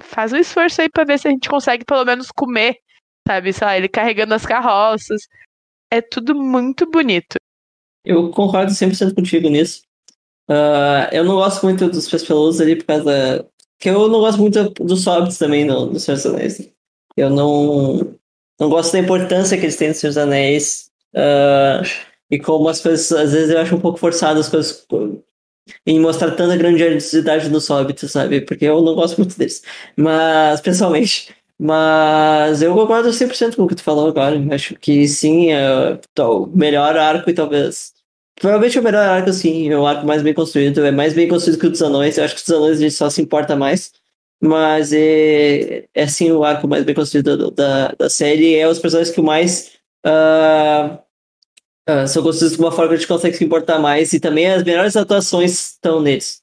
faz um esforço aí para ver se a gente consegue pelo menos comer, sabe? Sei lá, ele carregando as carroças. É tudo muito bonito. Eu concordo 100% contigo nisso. Uh, eu não gosto muito dos Pespelos ali por causa. que eu não gosto muito dos Hobbits também no, Senhor dos Anéis. Eu não. Não gosto da importância que eles têm no Senhor dos Anéis Uh, e como as coisas, às vezes eu acho um pouco forçado as coisas em mostrar tanta grandiosidade nos hobbits, sabe? Porque eu não gosto muito deles. Mas, pessoalmente. Mas eu concordo 100% com o que tu falou agora. Acho que sim, é o melhor arco e talvez. Provavelmente o melhor arco, sim. É o arco mais bem construído. É mais bem construído que o dos anões. Eu acho que os anões a gente só se importa mais. Mas é, é sim o arco mais bem construído da, da série. É os personagens que mais uh, são construídos de uma forma que a gente consegue se importar mais e também as melhores atuações estão neles.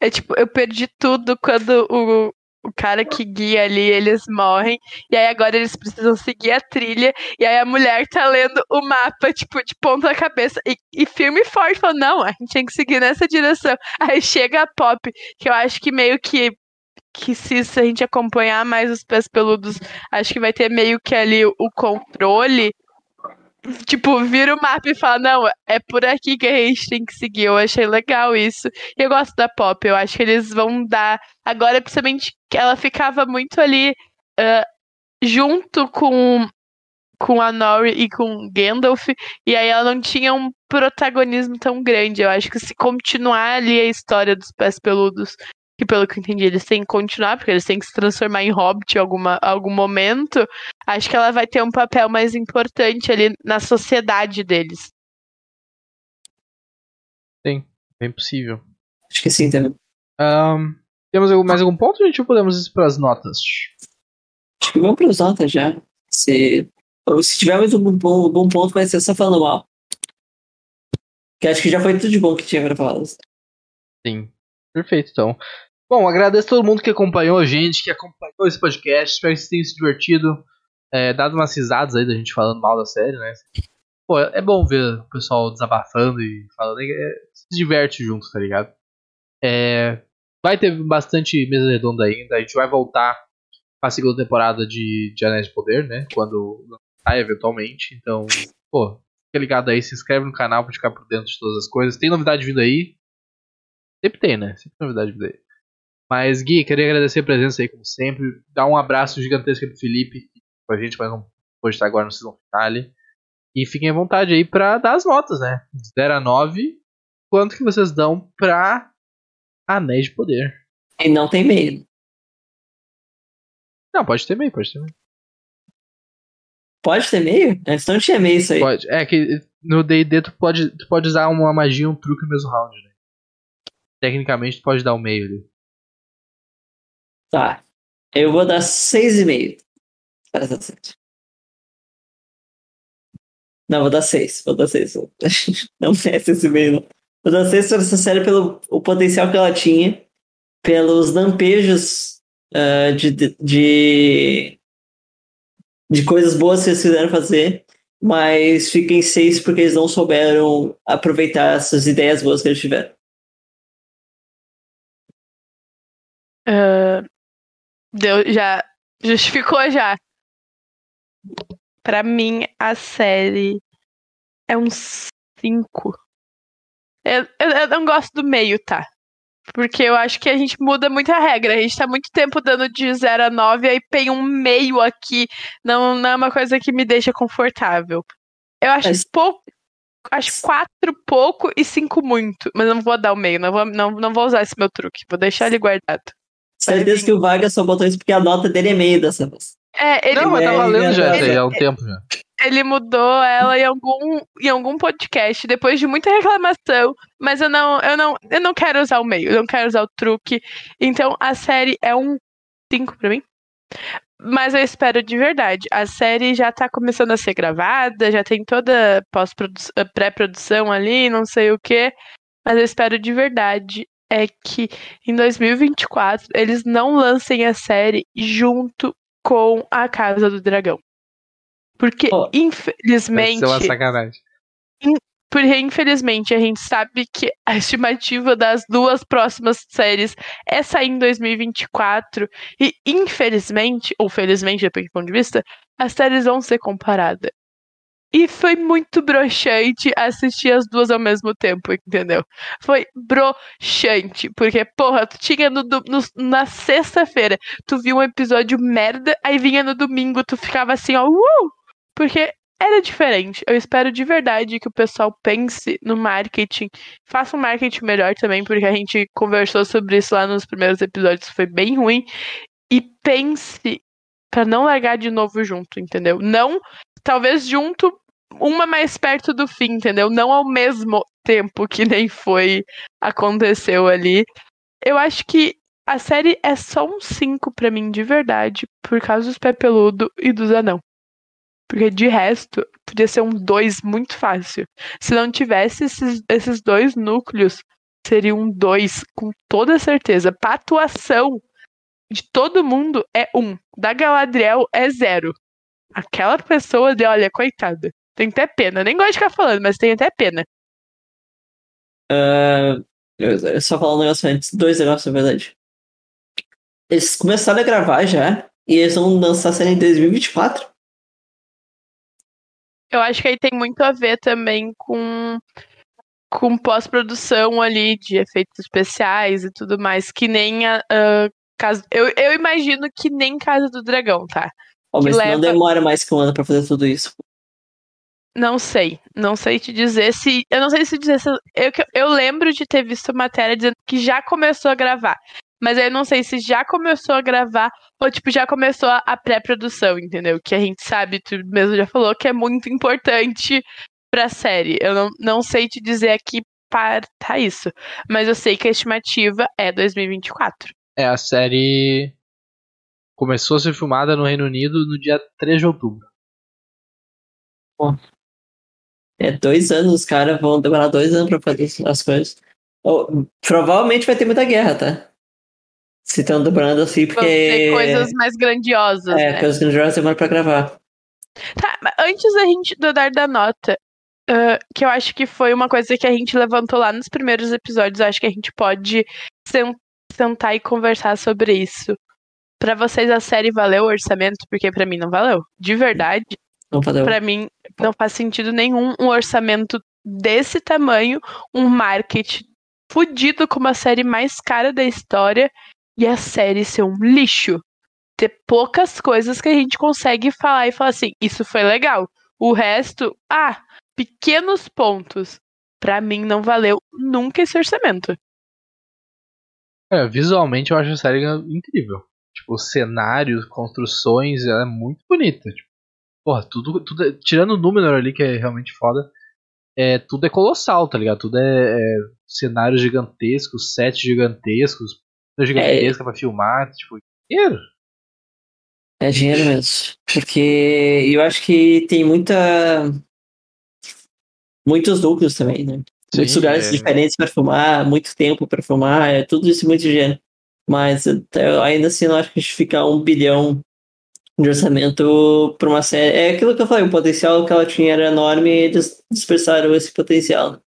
É tipo, eu perdi tudo quando o, o cara que guia ali, eles morrem, e aí agora eles precisam seguir a trilha, e aí a mulher tá lendo o mapa, tipo, de ponta cabeça, e, e firme e forte, falando, não, a gente tem que seguir nessa direção. Aí chega a Pop, que eu acho que meio que que se, a gente acompanhar mais os pés peludos, acho que vai ter meio que ali o controle. Tipo, vira o mapa e fala, não, é por aqui que a gente tem que seguir. Eu achei legal isso. E eu gosto da Pop, eu acho que eles vão dar. Agora, principalmente, que ela ficava muito ali uh, junto com, com a Nori e com Gandalf, e aí ela não tinha um protagonismo tão grande. Eu acho que se continuar ali a história dos pés peludos que pelo que eu entendi, eles têm que continuar, porque eles têm que se transformar em hobbit em alguma, algum momento, acho que ela vai ter um papel mais importante ali na sociedade deles. Sim, bem possível. Acho que sim também. Um, temos mais algum ponto, gente, ou podemos ir para as notas? Acho que vamos para as notas já. Se, se tiver mais um bom, bom ponto, vai ser só falando mal. Que acho que já foi tudo de bom que tinha para falar. Sim. Perfeito, então. Bom, agradeço todo mundo que acompanhou a gente, que acompanhou esse podcast. Espero que vocês tenham se divertido, é, dado umas risadas aí da gente falando mal da série, né? Pô, é bom ver o pessoal desabafando e falando. É, se diverte junto, tá ligado? É, vai ter bastante mesa redonda ainda. A gente vai voltar para a segunda temporada de, de Anéis de Poder, né? Quando sai eventualmente. Então, pô, fica ligado aí, se inscreve no canal para ficar por dentro de todas as coisas. Tem novidade vindo aí. Sempre tem, né? Sempre tem novidade daí. Mas, Gui, queria agradecer a presença aí, como sempre. Dar um abraço gigantesco pro Felipe, com a gente, mas não pode estar agora no Season Finale. E fiquem à vontade aí pra dar as notas, né? De 0 a 9, quanto que vocês dão pra Anéis de Poder? E não tem meio. Não, pode ter meio, pode ter meio. Pode ter meio? Antes não tinha meio isso aí. Pode. É que no D&D tu pode, tu pode usar uma magia, um truque no mesmo round, né? Tecnicamente, tu pode dar o um meio ali. Tá. Eu vou dar 6,5. Não, vou dar 6. Vou dar 6. Não merece esse meio, não. Eu gostei dessa série pelo o potencial que ela tinha, pelos lampejos uh, de, de, de coisas boas que eles quiseram fazer, mas fica em seis porque eles não souberam aproveitar essas ideias boas que eles tiveram. Uh, deu, já justificou já. Pra mim, a série é um 5. Eu, eu, eu, não gosto do meio, tá? Porque eu acho que a gente muda muito a regra. A gente tá muito tempo dando de 0 a 9, aí tem um meio aqui. Não, não é uma coisa que me deixa confortável. Eu acho Mas... pouco. Acho quatro pouco e cinco muito. Mas não vou dar o meio, não vou, não, não vou usar esse meu truque. Vou deixar ele guardado. Certeza que o Vargas só botou isso porque a nota dele é meio dessa vez. É, ele, não, mas tá valendo já, ele, há um tempo já. Ele mudou ela em algum, em algum podcast, depois de muita reclamação, mas eu não, eu não, eu não quero usar o meio, eu não quero usar o truque. Então a série é um 5 pra mim. Mas eu espero de verdade. A série já tá começando a ser gravada, já tem toda pré-produção ali, não sei o que. Mas eu espero de verdade é que em 2024 eles não lancem a série junto com a Casa do Dragão. Porque, oh, infelizmente. Isso é uma sacanagem. In, porque, infelizmente, a gente sabe que a estimativa das duas próximas séries é sair em 2024. E, infelizmente, ou felizmente, depende do ponto de vista, as séries vão ser comparadas. E foi muito broxante assistir as duas ao mesmo tempo, entendeu? Foi broxante. Porque, porra, tu tinha no, no na sexta-feira, tu viu um episódio merda, aí vinha no domingo, tu ficava assim, ó, uh! Porque era diferente. Eu espero de verdade que o pessoal pense no marketing, faça um marketing melhor também, porque a gente conversou sobre isso lá nos primeiros episódios, foi bem ruim. E pense para não largar de novo junto, entendeu? Não, talvez junto uma mais perto do fim, entendeu? Não ao mesmo tempo que nem foi aconteceu ali. Eu acho que a série é só um 5 para mim de verdade, por causa dos pé peludo e dos anão. Porque de resto, podia ser um 2 muito fácil. Se não tivesse esses, esses dois núcleos, seria um 2 com toda certeza. Pra atuação de todo mundo é 1. Um. Da Galadriel é 0. Aquela pessoa de, olha, coitada. Tem até pena. Nem gosto de ficar falando, mas tem até pena. Uh, eu só falar um negócio antes. Dois negócios, na verdade. Eles começaram a gravar já. E eles vão lançar a série em 2024. Eu acho que aí tem muito a ver também com com pós-produção ali de efeitos especiais e tudo mais, que nem a, casa, eu, eu imagino que nem Casa do Dragão, tá? Oh, mas leva... não demora mais que um ano pra fazer tudo isso. Não sei. Não sei te dizer se. Eu não sei se dizer se. Eu, eu lembro de ter visto matéria dizendo que já começou a gravar. Mas eu não sei se já começou a gravar ou, tipo, já começou a pré-produção, entendeu? Que a gente sabe, tu mesmo já falou, que é muito importante pra série. Eu não, não sei te dizer aqui para tá isso. Mas eu sei que a estimativa é 2024. É, a série começou a ser filmada no Reino Unido no dia 3 de outubro. Bom, é, dois anos, os caras vão demorar dois anos pra fazer as coisas. Ou, provavelmente vai ter muita guerra, tá? Se estão dobrando assim, porque. Vão ter coisas mais grandiosas. É, né? coisas grandiosas demora pra gravar. Tá, mas antes da gente dar da nota, uh, que eu acho que foi uma coisa que a gente levantou lá nos primeiros episódios, acho que a gente pode sentar e conversar sobre isso. Pra vocês a série valeu o orçamento? Porque pra mim não valeu. De verdade. Não valeu. Pra mim, não faz sentido nenhum um orçamento desse tamanho, um marketing fudido com uma série mais cara da história e a série ser um lixo. Ter poucas coisas que a gente consegue falar e falar assim, isso foi legal. O resto, ah, pequenos pontos. Pra mim não valeu nunca esse orçamento. É, visualmente eu acho a série incrível. Tipo, cenários, construções, ela é muito bonita. Tipo, Porra, tudo, tudo. É, tirando o número ali, que é realmente foda. É, tudo é colossal, tá ligado? Tudo é, é cenários gigantescos, sets gigantescos, é gigantesca é, pra filmar, tipo, dinheiro. É dinheiro mesmo. Porque eu acho que tem muita. Muitos núcleos também, né? Sim, muitos lugares é... diferentes para filmar, muito tempo para filmar, é tudo isso muito higiene. Mas ainda assim, não acho que justificar um bilhão de orçamento para uma série. É aquilo que eu falei, o potencial que ela tinha era enorme e eles dispersaram esse potencial.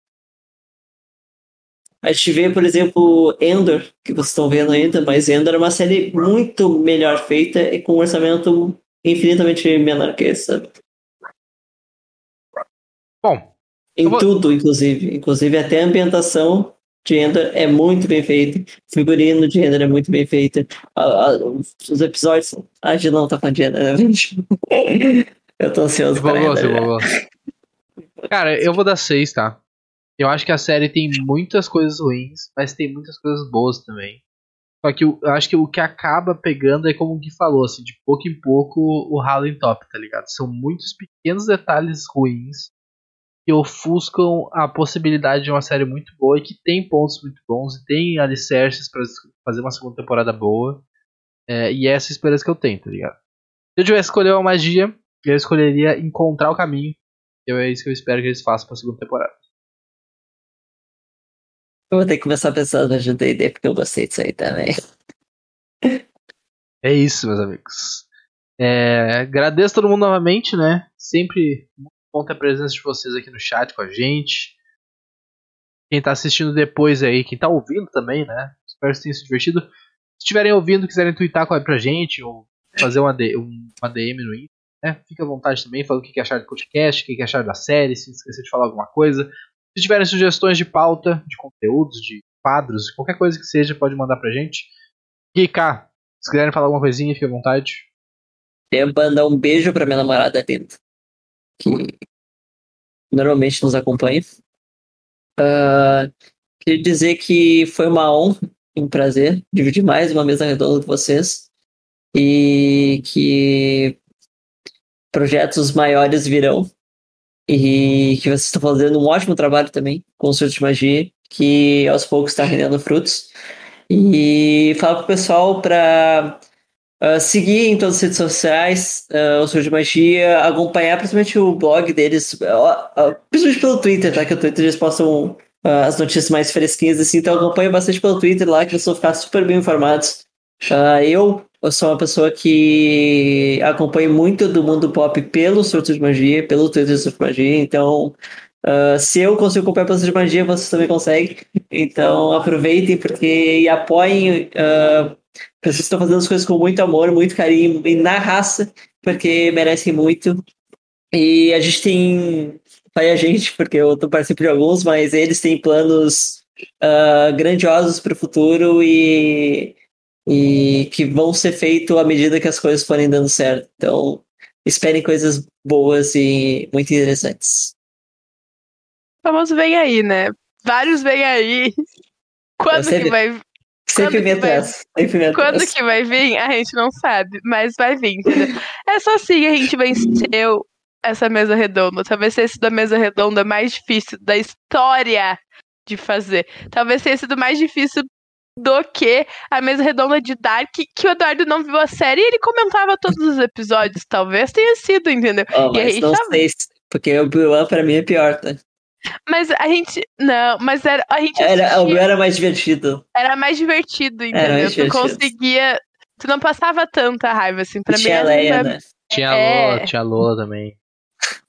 A gente vê, por exemplo, Endor, que vocês estão vendo ainda, mas Endor é uma série muito melhor feita e com um orçamento infinitamente menor que esse, sabe? Bom. Em vou... tudo, inclusive. Inclusive até a ambientação de Endor é muito bem feita. O figurino de Endor é muito bem feito. os episódios. A gente não tá falando de Endor, né, gente? eu tô ansioso pra Endor. Cara, eu vou dar seis, tá? Eu acho que a série tem muitas coisas ruins, mas tem muitas coisas boas também. Só que eu acho que o que acaba pegando é como o Gui falou, assim, de pouco em pouco o ralo em top, tá ligado? São muitos pequenos detalhes ruins que ofuscam a possibilidade de uma série muito boa e que tem pontos muito bons e tem alicerces para fazer uma segunda temporada boa. É, e é essa esperança que eu tenho, tá ligado? Se eu tivesse escolher uma magia, eu escolheria encontrar o caminho. E é isso que eu espero que eles façam pra segunda temporada. Eu vou ter que começar a pensar no D&D porque eu gostei disso aí também. É isso, meus amigos. É, agradeço todo mundo novamente, né? Sempre muito ter a presença de vocês aqui no chat com a gente. Quem tá assistindo depois aí, quem tá ouvindo também, né? Espero que tenham se divertido. Se estiverem ouvindo, quiserem twittar pra gente ou fazer uma, uma DM no Insta, né? Fique à vontade também, falando o que acharam do podcast, o que acharam da série, se esquecer de falar alguma coisa. Se tiverem sugestões de pauta, de conteúdos, de quadros, qualquer coisa que seja, pode mandar pra gente. E cá, se quiserem falar alguma coisinha, fique à vontade. Queria mandar um beijo pra minha namorada dentro, que normalmente nos acompanha. Uh, queria dizer que foi uma honra e um prazer dividir mais uma mesa redonda com vocês e que projetos maiores virão e que vocês estão fazendo um ótimo trabalho também com o Surto de Magia, que aos poucos está rendendo frutos. E fala pro pessoal para uh, seguir em todas as redes sociais uh, o Surto de Magia, acompanhar principalmente o blog deles, uh, principalmente pelo Twitter, tá? Que o Twitter eles postam as notícias mais fresquinhas, assim, então acompanha bastante pelo Twitter lá, que vocês vão ficar super bem informados. eu eu sou uma pessoa que acompanha muito do mundo pop pelo Surto de Magia, pelo Twitter do Surto de Magia, então uh, se eu consigo acompanhar pelo Surto de Magia, vocês também conseguem. Então aproveitem porque e apoiem. Uh, vocês estão fazendo as coisas com muito amor, muito carinho e na raça, porque merecem muito. E a gente tem. Vai a gente, porque eu tô participando de alguns, mas eles têm planos uh, grandiosos para o futuro e e que vão ser feitos à medida que as coisas forem dando certo. Então, esperem coisas boas e muito interessantes. Vamos vem aí, né? Vários vem aí. Quando que vai Sempre me atraso. Quando que vai vir, a gente não sabe, mas vai vir, entendeu? É só assim a gente venceu essa mesa redonda. Talvez tenha sido a mesa redonda mais difícil da história de fazer. Talvez tenha sido mais difícil do que a mesa redonda de Dark, que o Eduardo não viu a série e ele comentava todos os episódios. Talvez tenha sido, entendeu? Oh, e aí, não sei, porque o Obi-Wan pra mim é pior, tá? Mas a gente. Não, mas era. A gente era, o meu era mais divertido. Era mais divertido, entendeu? Mais divertido. Tu conseguia. Tu não passava tanta raiva, assim. Pra tinha mim, Leia, né? Tinha é... Lola, tinha Lola também.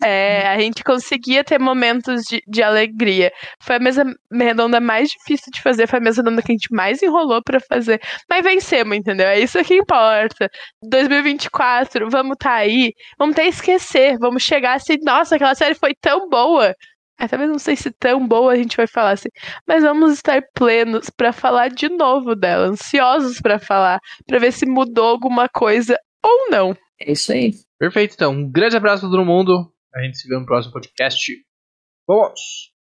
É, a gente conseguia ter momentos de, de alegria. Foi a mesa redonda mais difícil de fazer, foi a mesa redonda que a gente mais enrolou para fazer. Mas vencemos, entendeu? É isso que importa. 2024, vamos tá aí, vamos até esquecer, vamos chegar assim, nossa, aquela série foi tão boa. É, talvez não sei se tão boa a gente vai falar assim, mas vamos estar plenos para falar de novo dela, ansiosos para falar, para ver se mudou alguma coisa ou não. É isso aí. Perfeito, então. Um grande abraço para todo mundo. A gente se vê no próximo podcast. Vamos!